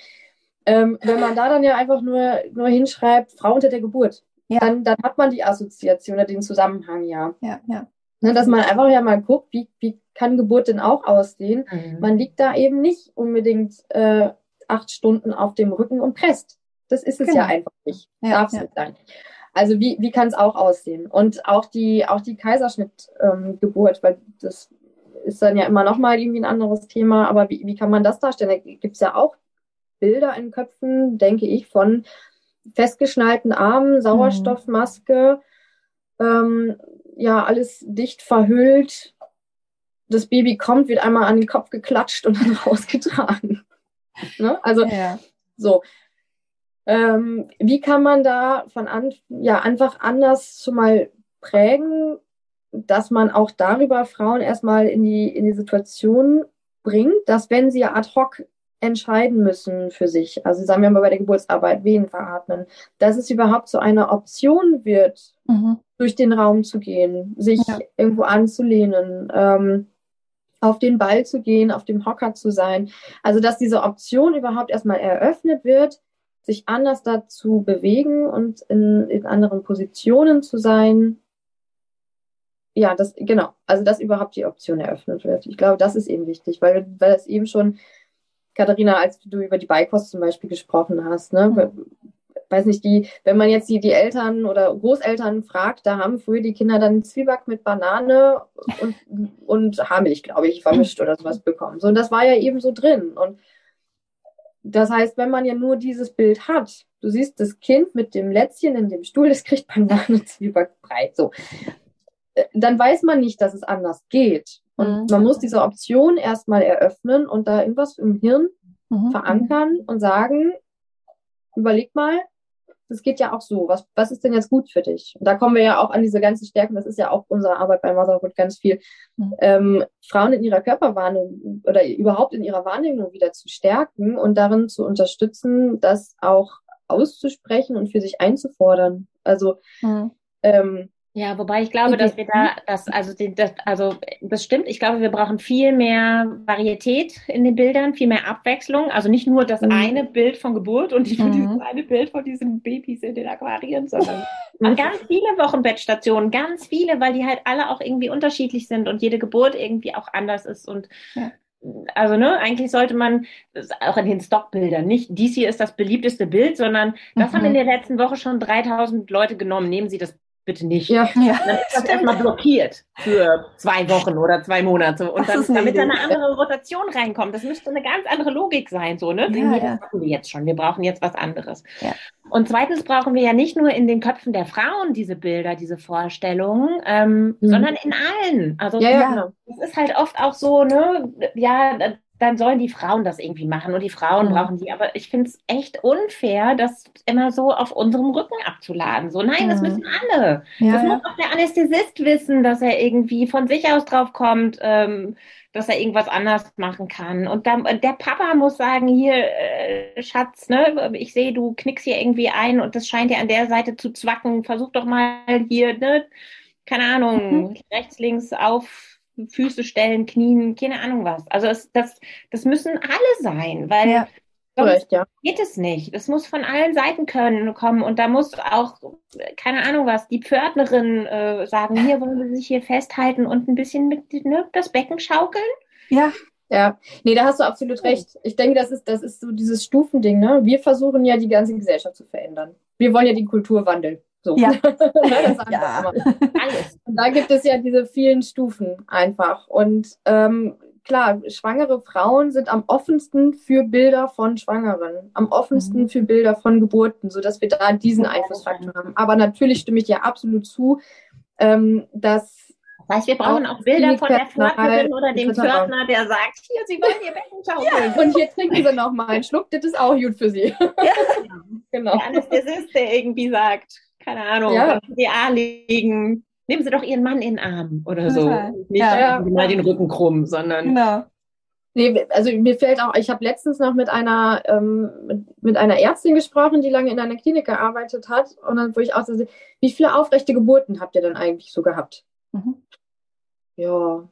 Ähm, wenn man da dann ja einfach nur, nur hinschreibt, Frau unter der Geburt, ja. dann, dann hat man die Assoziation oder den Zusammenhang ja. Ja, ja. Ne, dass man einfach ja mal guckt, wie, wie kann Geburt denn auch aussehen. Mhm. Man liegt da eben nicht unbedingt äh, acht Stunden auf dem Rücken und presst. Das ist es genau. ja einfach nicht. Ja, Darf es ja. nicht sein. Also wie, wie kann es auch aussehen? Und auch die, auch die Kaiserschnittgeburt, ähm, weil das ist dann ja immer nochmal irgendwie ein anderes Thema, aber wie, wie kann man das darstellen? Da gibt es ja auch Bilder in Köpfen, denke ich, von festgeschnallten Armen, mhm. Sauerstoffmaske, mhm. ähm, ja, alles dicht verhüllt. Das Baby kommt, wird einmal an den Kopf geklatscht und dann rausgetragen. ne? Also, ja. so. Ähm, wie kann man da von an, ja, einfach anders schon mal prägen, dass man auch darüber Frauen erstmal in die, in die Situation bringt, dass wenn sie ad hoc entscheiden müssen für sich, also sagen wir mal bei der Geburtsarbeit, wen veratmen, dass es überhaupt so eine Option wird, mhm. durch den Raum zu gehen, sich ja. irgendwo anzulehnen, ähm, auf den Ball zu gehen, auf dem Hocker zu sein. Also dass diese Option überhaupt erstmal eröffnet wird, sich anders dazu bewegen und in, in anderen Positionen zu sein, ja, das, genau, also dass überhaupt die Option eröffnet wird. Ich glaube, das ist eben wichtig, weil, weil es eben schon, Katharina, als du über die Beikost zum Beispiel gesprochen hast, ne, mhm. weiß nicht, die, wenn man jetzt die, die Eltern oder Großeltern fragt, da haben früher die Kinder dann Zwieback mit Banane und, und Haarmilch, glaube ich, vermischt oder sowas bekommen. So, und das war ja eben so drin. Und das heißt, wenn man ja nur dieses Bild hat, du siehst das Kind mit dem Lätzchen in dem Stuhl, das kriegt Banane, Zwieback, breit, so dann weiß man nicht, dass es anders geht. Und mhm. man muss diese Option erstmal eröffnen und da irgendwas im Hirn mhm. verankern und sagen, überleg mal, das geht ja auch so. Was, was ist denn jetzt gut für dich? Und da kommen wir ja auch an diese ganzen Stärken. Das ist ja auch unsere Arbeit bei Motherhood ganz viel. Mhm. Ähm, Frauen in ihrer Körperwahrnehmung oder überhaupt in ihrer Wahrnehmung wieder zu stärken und darin zu unterstützen, das auch auszusprechen und für sich einzufordern. Also, mhm. ähm, ja, wobei ich glaube, dass wir da, das, also, die, das, also, das stimmt. Ich glaube, wir brauchen viel mehr Varietät in den Bildern, viel mehr Abwechslung. Also nicht nur das mhm. eine Bild von Geburt und nicht nur mhm. dieses eine Bild von diesen Babys in den Aquarien, sondern ganz viele Wochenbettstationen, ganz viele, weil die halt alle auch irgendwie unterschiedlich sind und jede Geburt irgendwie auch anders ist und, ja also ne, eigentlich sollte man auch in den Stockbildern nicht, dies hier ist das beliebteste Bild, sondern das mhm. haben in der letzten Woche schon 3000 Leute genommen. Nehmen Sie das bitte nicht. Ja, ja. Dann ist das erstmal blockiert für zwei Wochen oder zwei Monate. Und dann, damit da eine andere Rotation reinkommt. Das müsste eine ganz andere Logik sein, so, ne? Ja, das machen wir jetzt schon. Wir brauchen jetzt was anderes. Ja. Und zweitens brauchen wir ja nicht nur in den Köpfen der Frauen diese Bilder, diese Vorstellungen, ähm, mhm. sondern in allen. Also ja, ja. Genau. das ist halt oft auch so, ne, ja, dann sollen die Frauen das irgendwie machen und die Frauen mhm. brauchen die. Aber ich finde es echt unfair, das immer so auf unserem Rücken abzuladen. So, nein, mhm. das müssen alle. Ja, das ja. muss auch der Anästhesist wissen, dass er irgendwie von sich aus drauf kommt, ähm, dass er irgendwas anders machen kann. Und dann, der Papa muss sagen, hier, äh, Schatz, ne, ich sehe, du knickst hier irgendwie ein und das scheint dir an der Seite zu zwacken. Versuch doch mal hier, ne, keine Ahnung, mhm. rechts, links auf Füße stellen, Knien, keine Ahnung was. Also es, das, das müssen alle sein, weil ja. sonst ja. geht es nicht. Das muss von allen Seiten können kommen und da muss auch, keine Ahnung was, die Pförtnerin äh, sagen, hier wollen wir sich hier festhalten und ein bisschen mit ne, das Becken schaukeln. Ja. Ja, nee, da hast du absolut recht. Ich denke, das ist, das ist so dieses Stufending, ne? Wir versuchen ja die ganze Gesellschaft zu verändern. Wir wollen ja die Kultur wandeln. So. Ja. Ja. Alles. Und da gibt es ja diese vielen Stufen einfach. Und ähm, klar, schwangere Frauen sind am offensten für Bilder von Schwangeren, am offensten mhm. für Bilder von Geburten, sodass wir da diesen Einflussfaktor haben. Aber natürlich stimme ich dir absolut zu, ähm, dass das heißt, wir brauchen auch, auch Bilder von der Pförtnerin oder dem Pförtner, der sagt, hier, Sie wollen Ihr Becken schaukeln. Ja, und hier trinken Sie noch mal einen Schluck, das ist auch gut für Sie. Ja. genau. Der Anästhesist, der irgendwie sagt, keine Ahnung, ja. die A legen, nehmen Sie doch Ihren Mann in den Arm oder so. Nicht ja. mal den Rücken krumm, sondern. Genau. Nee, also mir fällt auch, ich habe letztens noch mit einer, ähm, mit, mit, einer Ärztin gesprochen, die lange in einer Klinik gearbeitet hat. Und dann, wo ich auch so, wie viele aufrechte Geburten habt ihr denn eigentlich so gehabt? Mhm. Ja,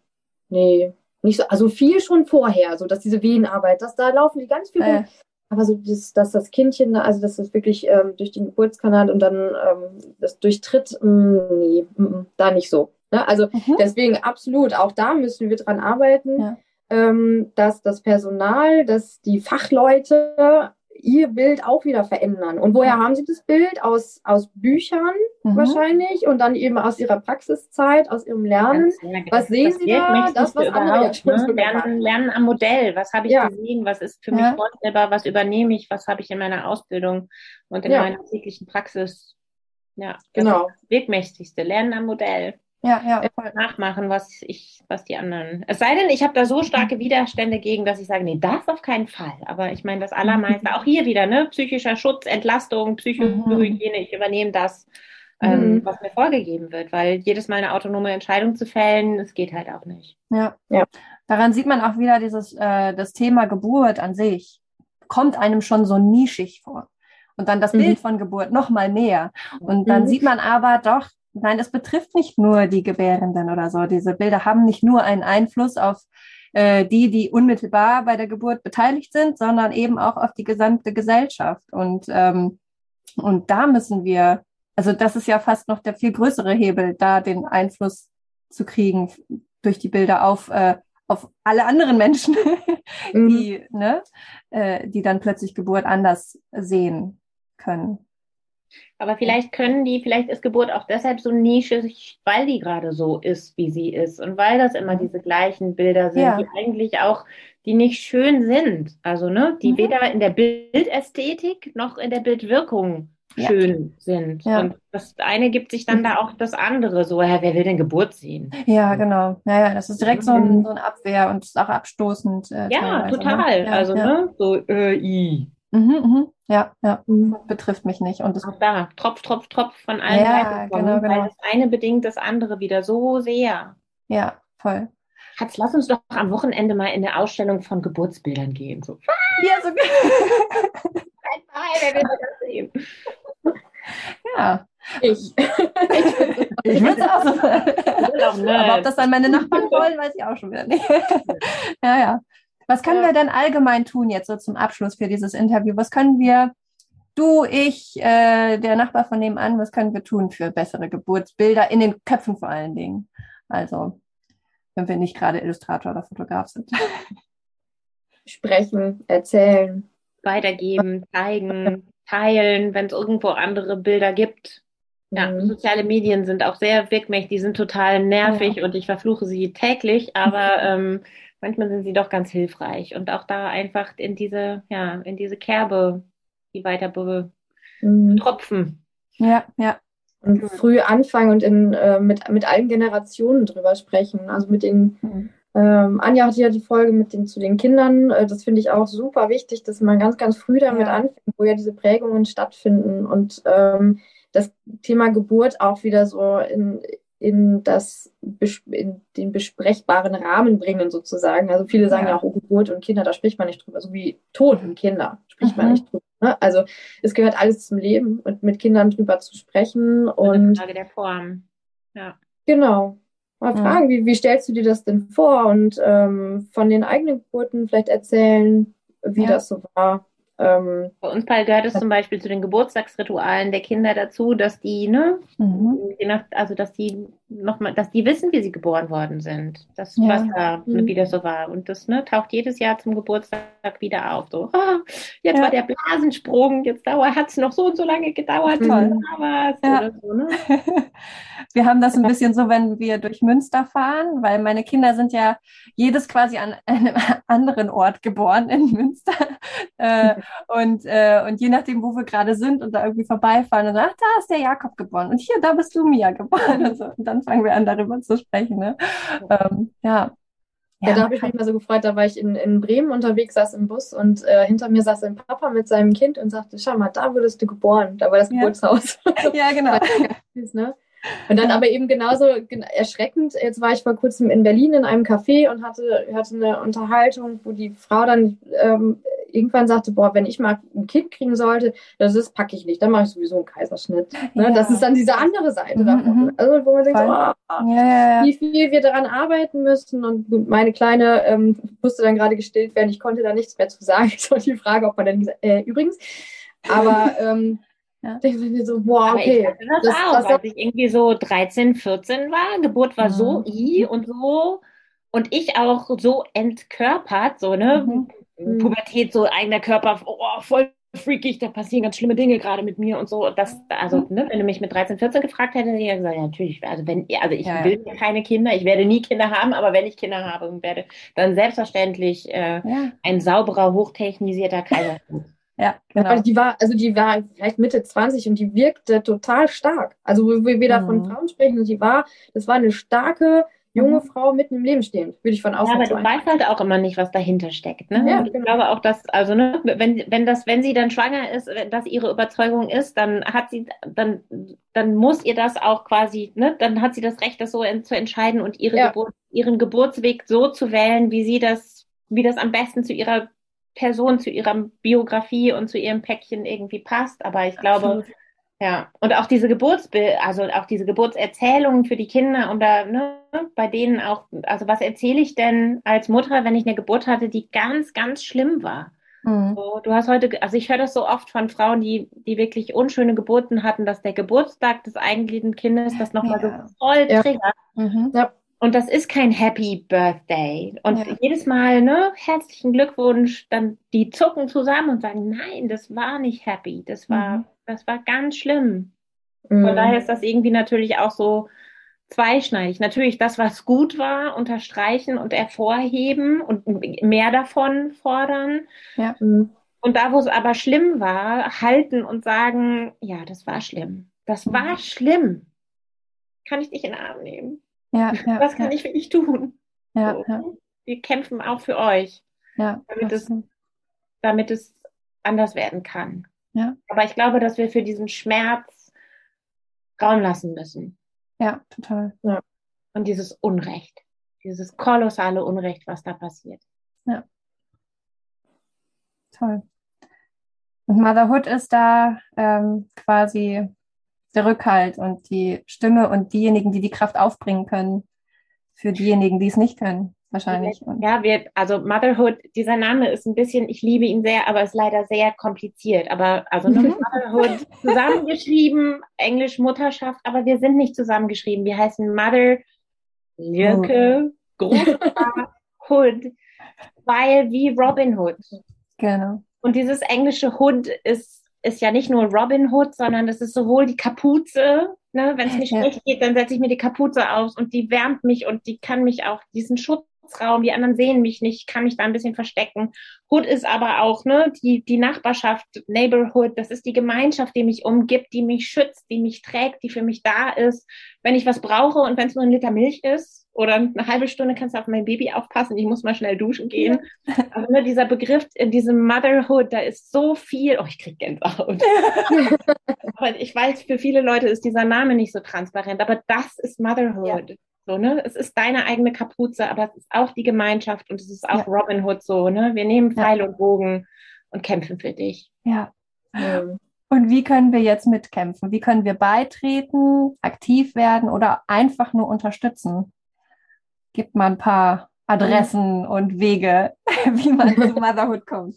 nee, nicht so, also viel schon vorher, so dass diese Venenarbeit, dass da laufen die ganz viel äh. Aber so, das, dass das Kindchen, also dass das wirklich ähm, durch den Geburtskanal und dann ähm, das durchtritt, mh, mm, nee, mh, mm, da nicht so. Ne? Also mhm. deswegen absolut, auch da müssen wir dran arbeiten, ja. ähm, dass das Personal, dass die Fachleute ihr Bild auch wieder verändern. Und woher haben sie das Bild? Aus, aus Büchern mhm. wahrscheinlich und dann eben aus ihrer Praxiszeit, aus ihrem Lernen. Ja, genau. was sehen sie da? Das, was andere ja schon ne? lernen, lernen am Modell. Was habe ich ja. gesehen? Was ist für mich vorstellbar? Was übernehme ich? Was habe ich in meiner Ausbildung und in meiner täglichen Praxis? Ja, genau. Das, das Wirkmächtigste. Lernen am Modell ja, ja, voll. nachmachen, was ich, was die anderen. Es sei denn, ich habe da so starke Widerstände gegen, dass ich sage, nee, das auf keinen Fall. Aber ich meine, das allermeiste, auch hier wieder, ne, psychischer Schutz, Entlastung, Psychohygiene, ich übernehme das, ähm, mhm. was mir vorgegeben wird, weil jedes Mal eine autonome Entscheidung zu fällen, das geht halt auch nicht. Ja, ja. Daran sieht man auch wieder dieses, äh, das Thema Geburt an sich kommt einem schon so nischig vor. Und dann das mhm. Bild von Geburt noch mal mehr. Und dann mhm. sieht man aber doch, Nein, es betrifft nicht nur die Gebärenden oder so. Diese Bilder haben nicht nur einen Einfluss auf äh, die, die unmittelbar bei der Geburt beteiligt sind, sondern eben auch auf die gesamte Gesellschaft. Und, ähm, und da müssen wir, also das ist ja fast noch der viel größere Hebel, da den Einfluss zu kriegen durch die Bilder auf, äh, auf alle anderen Menschen, mhm. die, ne, äh, die dann plötzlich Geburt anders sehen können. Aber vielleicht können die, vielleicht ist Geburt auch deshalb so nischig, weil die gerade so ist, wie sie ist. Und weil das immer diese gleichen Bilder sind, ja. die eigentlich auch, die nicht schön sind. Also, ne, die mhm. weder in der Bildästhetik noch in der Bildwirkung schön sind. Ja. Und das eine gibt sich dann mhm. da auch das andere. So, ja, wer will denn Geburt sehen? Ja, genau. Ja, ja, das ist direkt so, ein, mhm. so eine Abwehr und ist auch abstoßend. Äh, ja, ne? total. Ne? also, ne, so, äh, i. Mhm, mhm. Ja, ja, mhm. betrifft mich nicht. Und das auch da, Tropf, Tropf, Tropf von allen ja, Seiten kommen, genau, genau. weil das eine bedingt das andere wieder so sehr. Ja, voll. Schatz, lass uns doch am Wochenende mal in eine Ausstellung von Geburtsbildern gehen. So. Ja, so. wer will das sehen? Ja. Ich. ich würde es auch so. Aber ob das dann meine Nachbarn wollen, weiß ich auch schon wieder nicht. ja, ja. Was können ja. wir denn allgemein tun jetzt so zum Abschluss für dieses Interview? Was können wir, du, ich, äh, der Nachbar von nebenan, was können wir tun für bessere Geburtsbilder in den Köpfen vor allen Dingen? Also, wenn wir nicht gerade Illustrator oder Fotograf sind. Sprechen, erzählen. Weitergeben, zeigen, teilen, wenn es irgendwo andere Bilder gibt. Ja, mhm. soziale Medien sind auch sehr wirkmächtig, die sind total nervig ja. und ich verfluche sie täglich, aber ähm, manchmal sind sie doch ganz hilfreich und auch da einfach in diese, ja, in diese Kerbe, die weiter be mhm. tropfen. Ja, ja. Und früh anfangen und in, äh, mit, mit allen Generationen drüber sprechen. Also mit den, mhm. ähm, Anja hatte ja die Folge mit den, zu den Kindern. Äh, das finde ich auch super wichtig, dass man ganz, ganz früh damit ja. anfängt, wo ja diese Prägungen stattfinden und ähm, das Thema Geburt auch wieder so in, in, das, in den besprechbaren Rahmen bringen, sozusagen. Also viele sagen ja, ja auch, oh, Geburt und Kinder, da spricht man nicht drüber. So wie Tod und Kinder spricht mhm. man nicht drüber. Ne? Also es gehört alles zum Leben und mit Kindern drüber zu sprechen. Und Eine Frage der Form. Ja. Genau. Mal fragen, ja. wie, wie stellst du dir das denn vor? Und ähm, von den eigenen Geburten vielleicht erzählen, wie ja. das so war. Ähm, Bei uns gehört es zum Beispiel zu den Geburtstagsritualen der Kinder dazu, dass die, ne, mhm. also dass die nochmal, dass die wissen, wie sie geboren worden sind. Das ja. was da mhm. wieder so war. Und das ne, taucht jedes Jahr zum Geburtstag wieder auf. So, oh, jetzt ja. war der Blasensprung, jetzt hat es noch so und so lange gedauert. Toll. Ja. So, ne? wir haben das ein bisschen so, wenn wir durch Münster fahren, weil meine Kinder sind ja jedes quasi an einem anderen Ort geboren in Münster. Äh, und, äh, und je nachdem, wo wir gerade sind und da irgendwie vorbeifahren, und dann, ach, da ist der Jakob geboren und hier, da bist du Mia geboren. Und, so. und dann fangen wir an, darüber zu sprechen. Ne? Ähm, ja. Ja, ja, da habe ich mich mal so gefreut, da war ich in, in Bremen unterwegs, saß im Bus und äh, hinter mir saß ein Papa mit seinem Kind und sagte, schau mal, da wurdest du geboren, da war das ja. Geburtshaus. ja, genau. süß, ne? Und dann aber eben genauso erschreckend, jetzt war ich vor kurzem in Berlin in einem Café und hatte, hatte eine Unterhaltung, wo die Frau dann ähm, irgendwann sagte, boah, wenn ich mal ein Kind kriegen sollte, das ist, packe ich nicht, dann mache ich sowieso einen Kaiserschnitt. Ne? Ja. Das ist dann diese andere Seite mhm, davon. Mhm. Also wo man denkt, oh, ja, wie viel wir daran arbeiten müssen. Und meine Kleine ähm, musste dann gerade gestillt werden, ich konnte da nichts mehr zu sagen. So die Frage, ob man dann äh, übrigens. Aber ähm, ja. denke ich mir so, boah, okay. Aber ich das, das auch, das, als ich irgendwie so 13, 14 war, Geburt war mhm. so i und so und ich auch so entkörpert, so, ne? Mhm. Mhm. Pubertät, so eigener Körper, oh, voll freakig, da passieren ganz schlimme Dinge gerade mit mir und so. Das, also, ne, wenn du mich mit 13, 14 gefragt hättest, hätte ich gesagt, ja, natürlich, also wenn, also ich ja. will keine Kinder, ich werde nie Kinder haben, aber wenn ich Kinder habe, werde dann selbstverständlich äh, ja. ein sauberer, hochtechnisierter Kaiserschnitt. Ja, genau. Aber die war, also die war vielleicht Mitte 20 und die wirkte total stark. Also, wo wir da mhm. von Frauen sprechen, die war, das war eine starke, junge mhm. Frau mitten im Leben stehen, würde ich von außen sagen. Ja, aber du weißt halt auch immer nicht, was dahinter steckt. Ne? Ja, ich genau. glaube auch, dass, also ne, wenn, wenn das, wenn sie dann schwanger ist, wenn das ihre Überzeugung ist, dann hat sie, dann, dann muss ihr das auch quasi, ne, dann hat sie das Recht, das so in, zu entscheiden und ihre ja. Geburt, ihren Geburtsweg so zu wählen, wie sie das, wie das am besten zu ihrer Person, zu ihrer Biografie und zu ihrem Päckchen irgendwie passt. Aber ich glaube, Absolut. Ja, und auch diese Geburtsbild, also auch diese Geburtserzählungen für die Kinder und da, ne, bei denen auch, also was erzähle ich denn als Mutter, wenn ich eine Geburt hatte, die ganz, ganz schlimm war? Mhm. So, du hast heute, also ich höre das so oft von Frauen, die, die wirklich unschöne Geburten hatten, dass der Geburtstag des eigentlichen Kindes das nochmal ja. so voll triggert. Mhm. Ja. Und das ist kein Happy Birthday. Und ja. jedes Mal, ne, herzlichen Glückwunsch, dann die zucken zusammen und sagen, nein, das war nicht happy. Das war, mhm. das war ganz schlimm. Mhm. Von daher ist das irgendwie natürlich auch so zweischneidig. Natürlich das, was gut war, unterstreichen und hervorheben und mehr davon fordern. Ja. Und da, wo es aber schlimm war, halten und sagen, ja, das war schlimm. Das mhm. war schlimm. Kann ich dich in den Arm nehmen? Ja, ja, Was kann ich für dich tun? Ja, so. Wir kämpfen auch für euch, ja, damit, es, damit es anders werden kann. Aber ich glaube, dass wir für diesen Schmerz Raum lassen müssen. Ja, total. Und dieses Unrecht, dieses kolossale Unrecht, was da passiert. Ja. Toll. Und Motherhood ist da ähm, quasi der Rückhalt und die Stimme und diejenigen, die die Kraft aufbringen können, für diejenigen, die es nicht können, wahrscheinlich. Ja, wir, also Motherhood, dieser Name ist ein bisschen, ich liebe ihn sehr, aber ist leider sehr kompliziert. Aber also ne, Motherhood zusammengeschrieben, Englisch Mutterschaft, aber wir sind nicht zusammengeschrieben. Wir heißen Mother Lirke, oh. Hood, weil wie Robin Hood. Genau. Und dieses englische Hood ist ist ja nicht nur Robin Hood, sondern das ist sowohl die Kapuze, ne, wenn es mir ja. schlecht geht, dann setze ich mir die Kapuze auf und die wärmt mich und die kann mich auch diesen Schutzraum, die anderen sehen mich nicht, kann mich da ein bisschen verstecken. Hood ist aber auch ne, die, die Nachbarschaft, Neighborhood, das ist die Gemeinschaft, die mich umgibt, die mich schützt, die mich trägt, die für mich da ist, wenn ich was brauche und wenn es nur ein Liter Milch ist, oder eine halbe Stunde kannst du auf mein Baby aufpassen, ich muss mal schnell duschen gehen. Ja. Also ne, dieser Begriff in diesem Motherhood, da ist so viel, oh, ich krieg Gänsehaut. aber ich weiß, für viele Leute ist dieser Name nicht so transparent, aber das ist Motherhood. Ja. So, ne? Es ist deine eigene Kapuze, aber es ist auch die Gemeinschaft und es ist auch ja. Robin Hood so, ne? Wir nehmen Pfeil und Bogen und kämpfen für dich. Ja. Ähm. Und wie können wir jetzt mitkämpfen? Wie können wir beitreten, aktiv werden oder einfach nur unterstützen? Gib mal ein paar Adressen und Wege, wie man zu Motherhood kommt.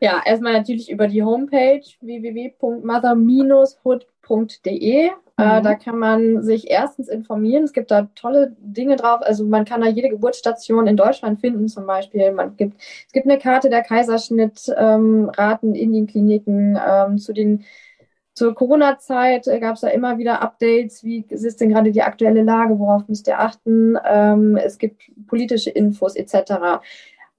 Ja, erstmal natürlich über die Homepage www.mother-hood.de. Äh, mhm. da kann man sich erstens informieren. Es gibt da tolle Dinge drauf. Also man kann da jede Geburtsstation in Deutschland finden, zum Beispiel. Man gibt, es gibt eine Karte der Kaiserschnittraten ähm, in den Kliniken ähm, zu den zur Corona-Zeit äh, gab es da immer wieder Updates. Wie ist denn gerade die aktuelle Lage? Worauf müsst ihr achten? Ähm, es gibt politische Infos etc.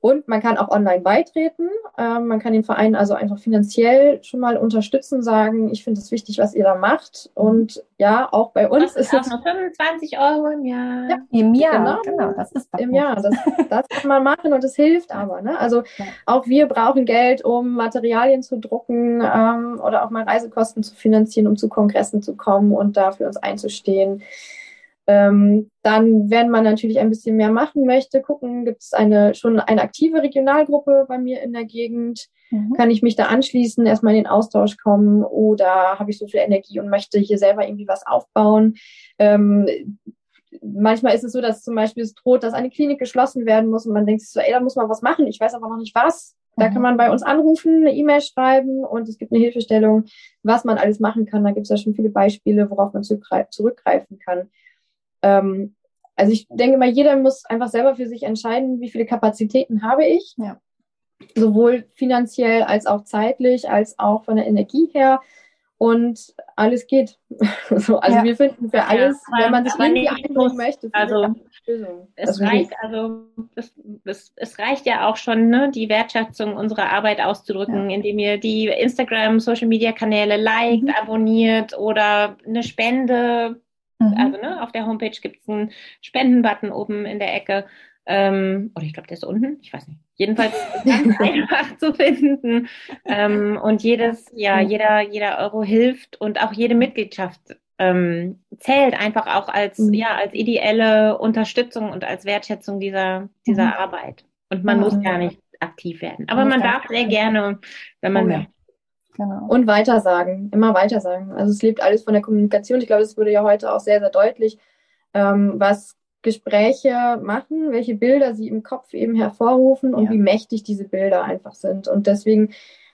Und man kann auch online beitreten. Ähm, man kann den Verein also einfach finanziell schon mal unterstützen, sagen, ich finde es wichtig, was ihr da macht. Und ja, auch bei uns das ist es. nur 25 Euro im Jahr. Ja, Im Jahr, genau. genau das ist Im Jahr. Das, das kann man machen und es hilft aber. Ne? Also ja. auch wir brauchen Geld, um Materialien zu drucken ähm, oder auch mal Reisekosten zu finanzieren, um zu Kongressen zu kommen und da für uns einzustehen. Ähm, dann, wenn man natürlich ein bisschen mehr machen möchte, gucken, gibt es eine, schon eine aktive Regionalgruppe bei mir in der Gegend? Mhm. Kann ich mich da anschließen, erstmal in den Austausch kommen oder habe ich so viel Energie und möchte hier selber irgendwie was aufbauen? Ähm, manchmal ist es so, dass zum Beispiel es droht, dass eine Klinik geschlossen werden muss und man denkt sich so, ey, da muss man was machen, ich weiß aber noch nicht was. Da mhm. kann man bei uns anrufen, eine E-Mail schreiben und es gibt eine Hilfestellung, was man alles machen kann. Da gibt es ja schon viele Beispiele, worauf man zurückgreifen kann. Ähm, also ich denke mal, jeder muss einfach selber für sich entscheiden, wie viele Kapazitäten habe ich. Ja. Sowohl finanziell als auch zeitlich, als auch von der Energie her. Und alles geht. so, also ja. wir finden für alles, ja, wenn man sich irgendwie einbringen möchte, also es also reicht, also es, es, es, reicht ja auch schon, ne, die Wertschätzung unserer Arbeit auszudrücken, ja. indem ihr die Instagram, Social Media Kanäle liked, mhm. abonniert oder eine Spende Mhm. Also ne, auf der Homepage gibt es einen Spendenbutton oben in der Ecke. Ähm, oder ich glaube, der ist unten, ich weiß nicht. Jedenfalls ganz einfach zu finden. Ähm, und jedes, ja, mhm. jeder, jeder Euro hilft und auch jede Mitgliedschaft ähm, zählt einfach auch als, mhm. ja, als ideelle Unterstützung und als Wertschätzung dieser, dieser mhm. Arbeit. Und man muss gar nicht aktiv werden. Aber man darf sehr gerne, wenn man oh, möchte. Genau. Und weitersagen, immer weitersagen. Also es lebt alles von der Kommunikation. Ich glaube, das wurde ja heute auch sehr, sehr deutlich, ähm, was Gespräche machen, welche Bilder sie im Kopf eben hervorrufen und ja. wie mächtig diese Bilder einfach sind. Und deswegen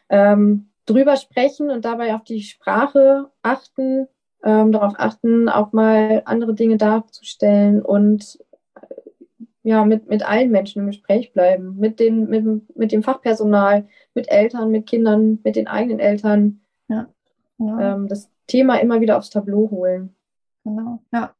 ähm, drüber sprechen und dabei auf die Sprache achten, ähm, darauf achten, auch mal andere Dinge darzustellen und ja, mit, mit allen Menschen im Gespräch bleiben, mit, den, mit, mit dem Fachpersonal, mit Eltern, mit Kindern, mit den eigenen Eltern. Ja. ja. Ähm, das Thema immer wieder aufs Tableau holen. Genau, ja.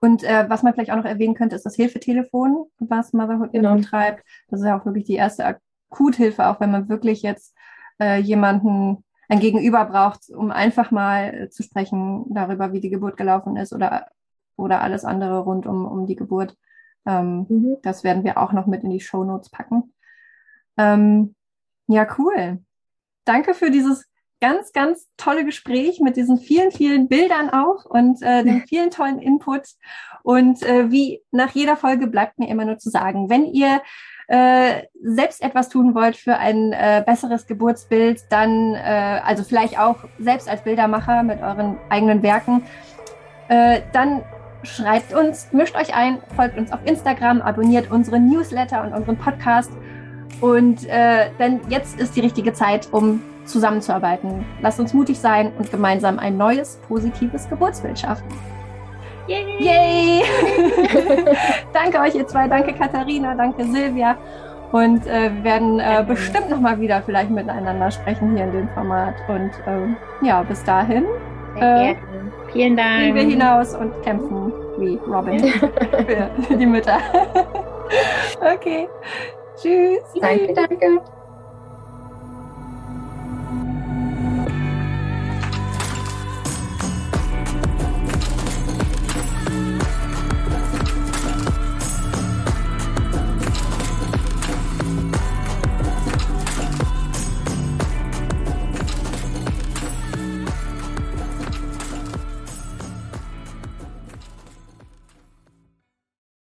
Und äh, was man vielleicht auch noch erwähnen könnte, ist das Hilfetelefon, was Motherhood genau. betreibt. Das ist ja auch wirklich die erste Akuthilfe, auch wenn man wirklich jetzt äh, jemanden ein Gegenüber braucht, um einfach mal äh, zu sprechen darüber, wie die Geburt gelaufen ist oder, oder alles andere rund um, um die Geburt. Ähm, mhm. Das werden wir auch noch mit in die Show Notes packen. Ähm, ja, cool. Danke für dieses ganz, ganz tolle Gespräch mit diesen vielen, vielen Bildern auch und äh, den vielen tollen Input. Und äh, wie nach jeder Folge bleibt mir immer nur zu sagen, wenn ihr äh, selbst etwas tun wollt für ein äh, besseres Geburtsbild, dann, äh, also vielleicht auch selbst als Bildermacher mit euren eigenen Werken, äh, dann schreibt uns, mischt euch ein, folgt uns auf Instagram, abonniert unseren Newsletter und unseren Podcast. Und äh, denn jetzt ist die richtige Zeit, um zusammenzuarbeiten. Lasst uns mutig sein und gemeinsam ein neues, positives Geburtsbild schaffen. Yay! Yay. danke euch, ihr zwei. Danke, Katharina. Danke, Silvia. Und äh, wir werden äh, bestimmt nochmal wieder vielleicht miteinander sprechen hier in dem Format. Und ähm, ja, bis dahin. Äh, Vielen Dank. Gehen wir hinaus und kämpfen wie Robin für die Mütter. okay. Tschüss. Danke, danke.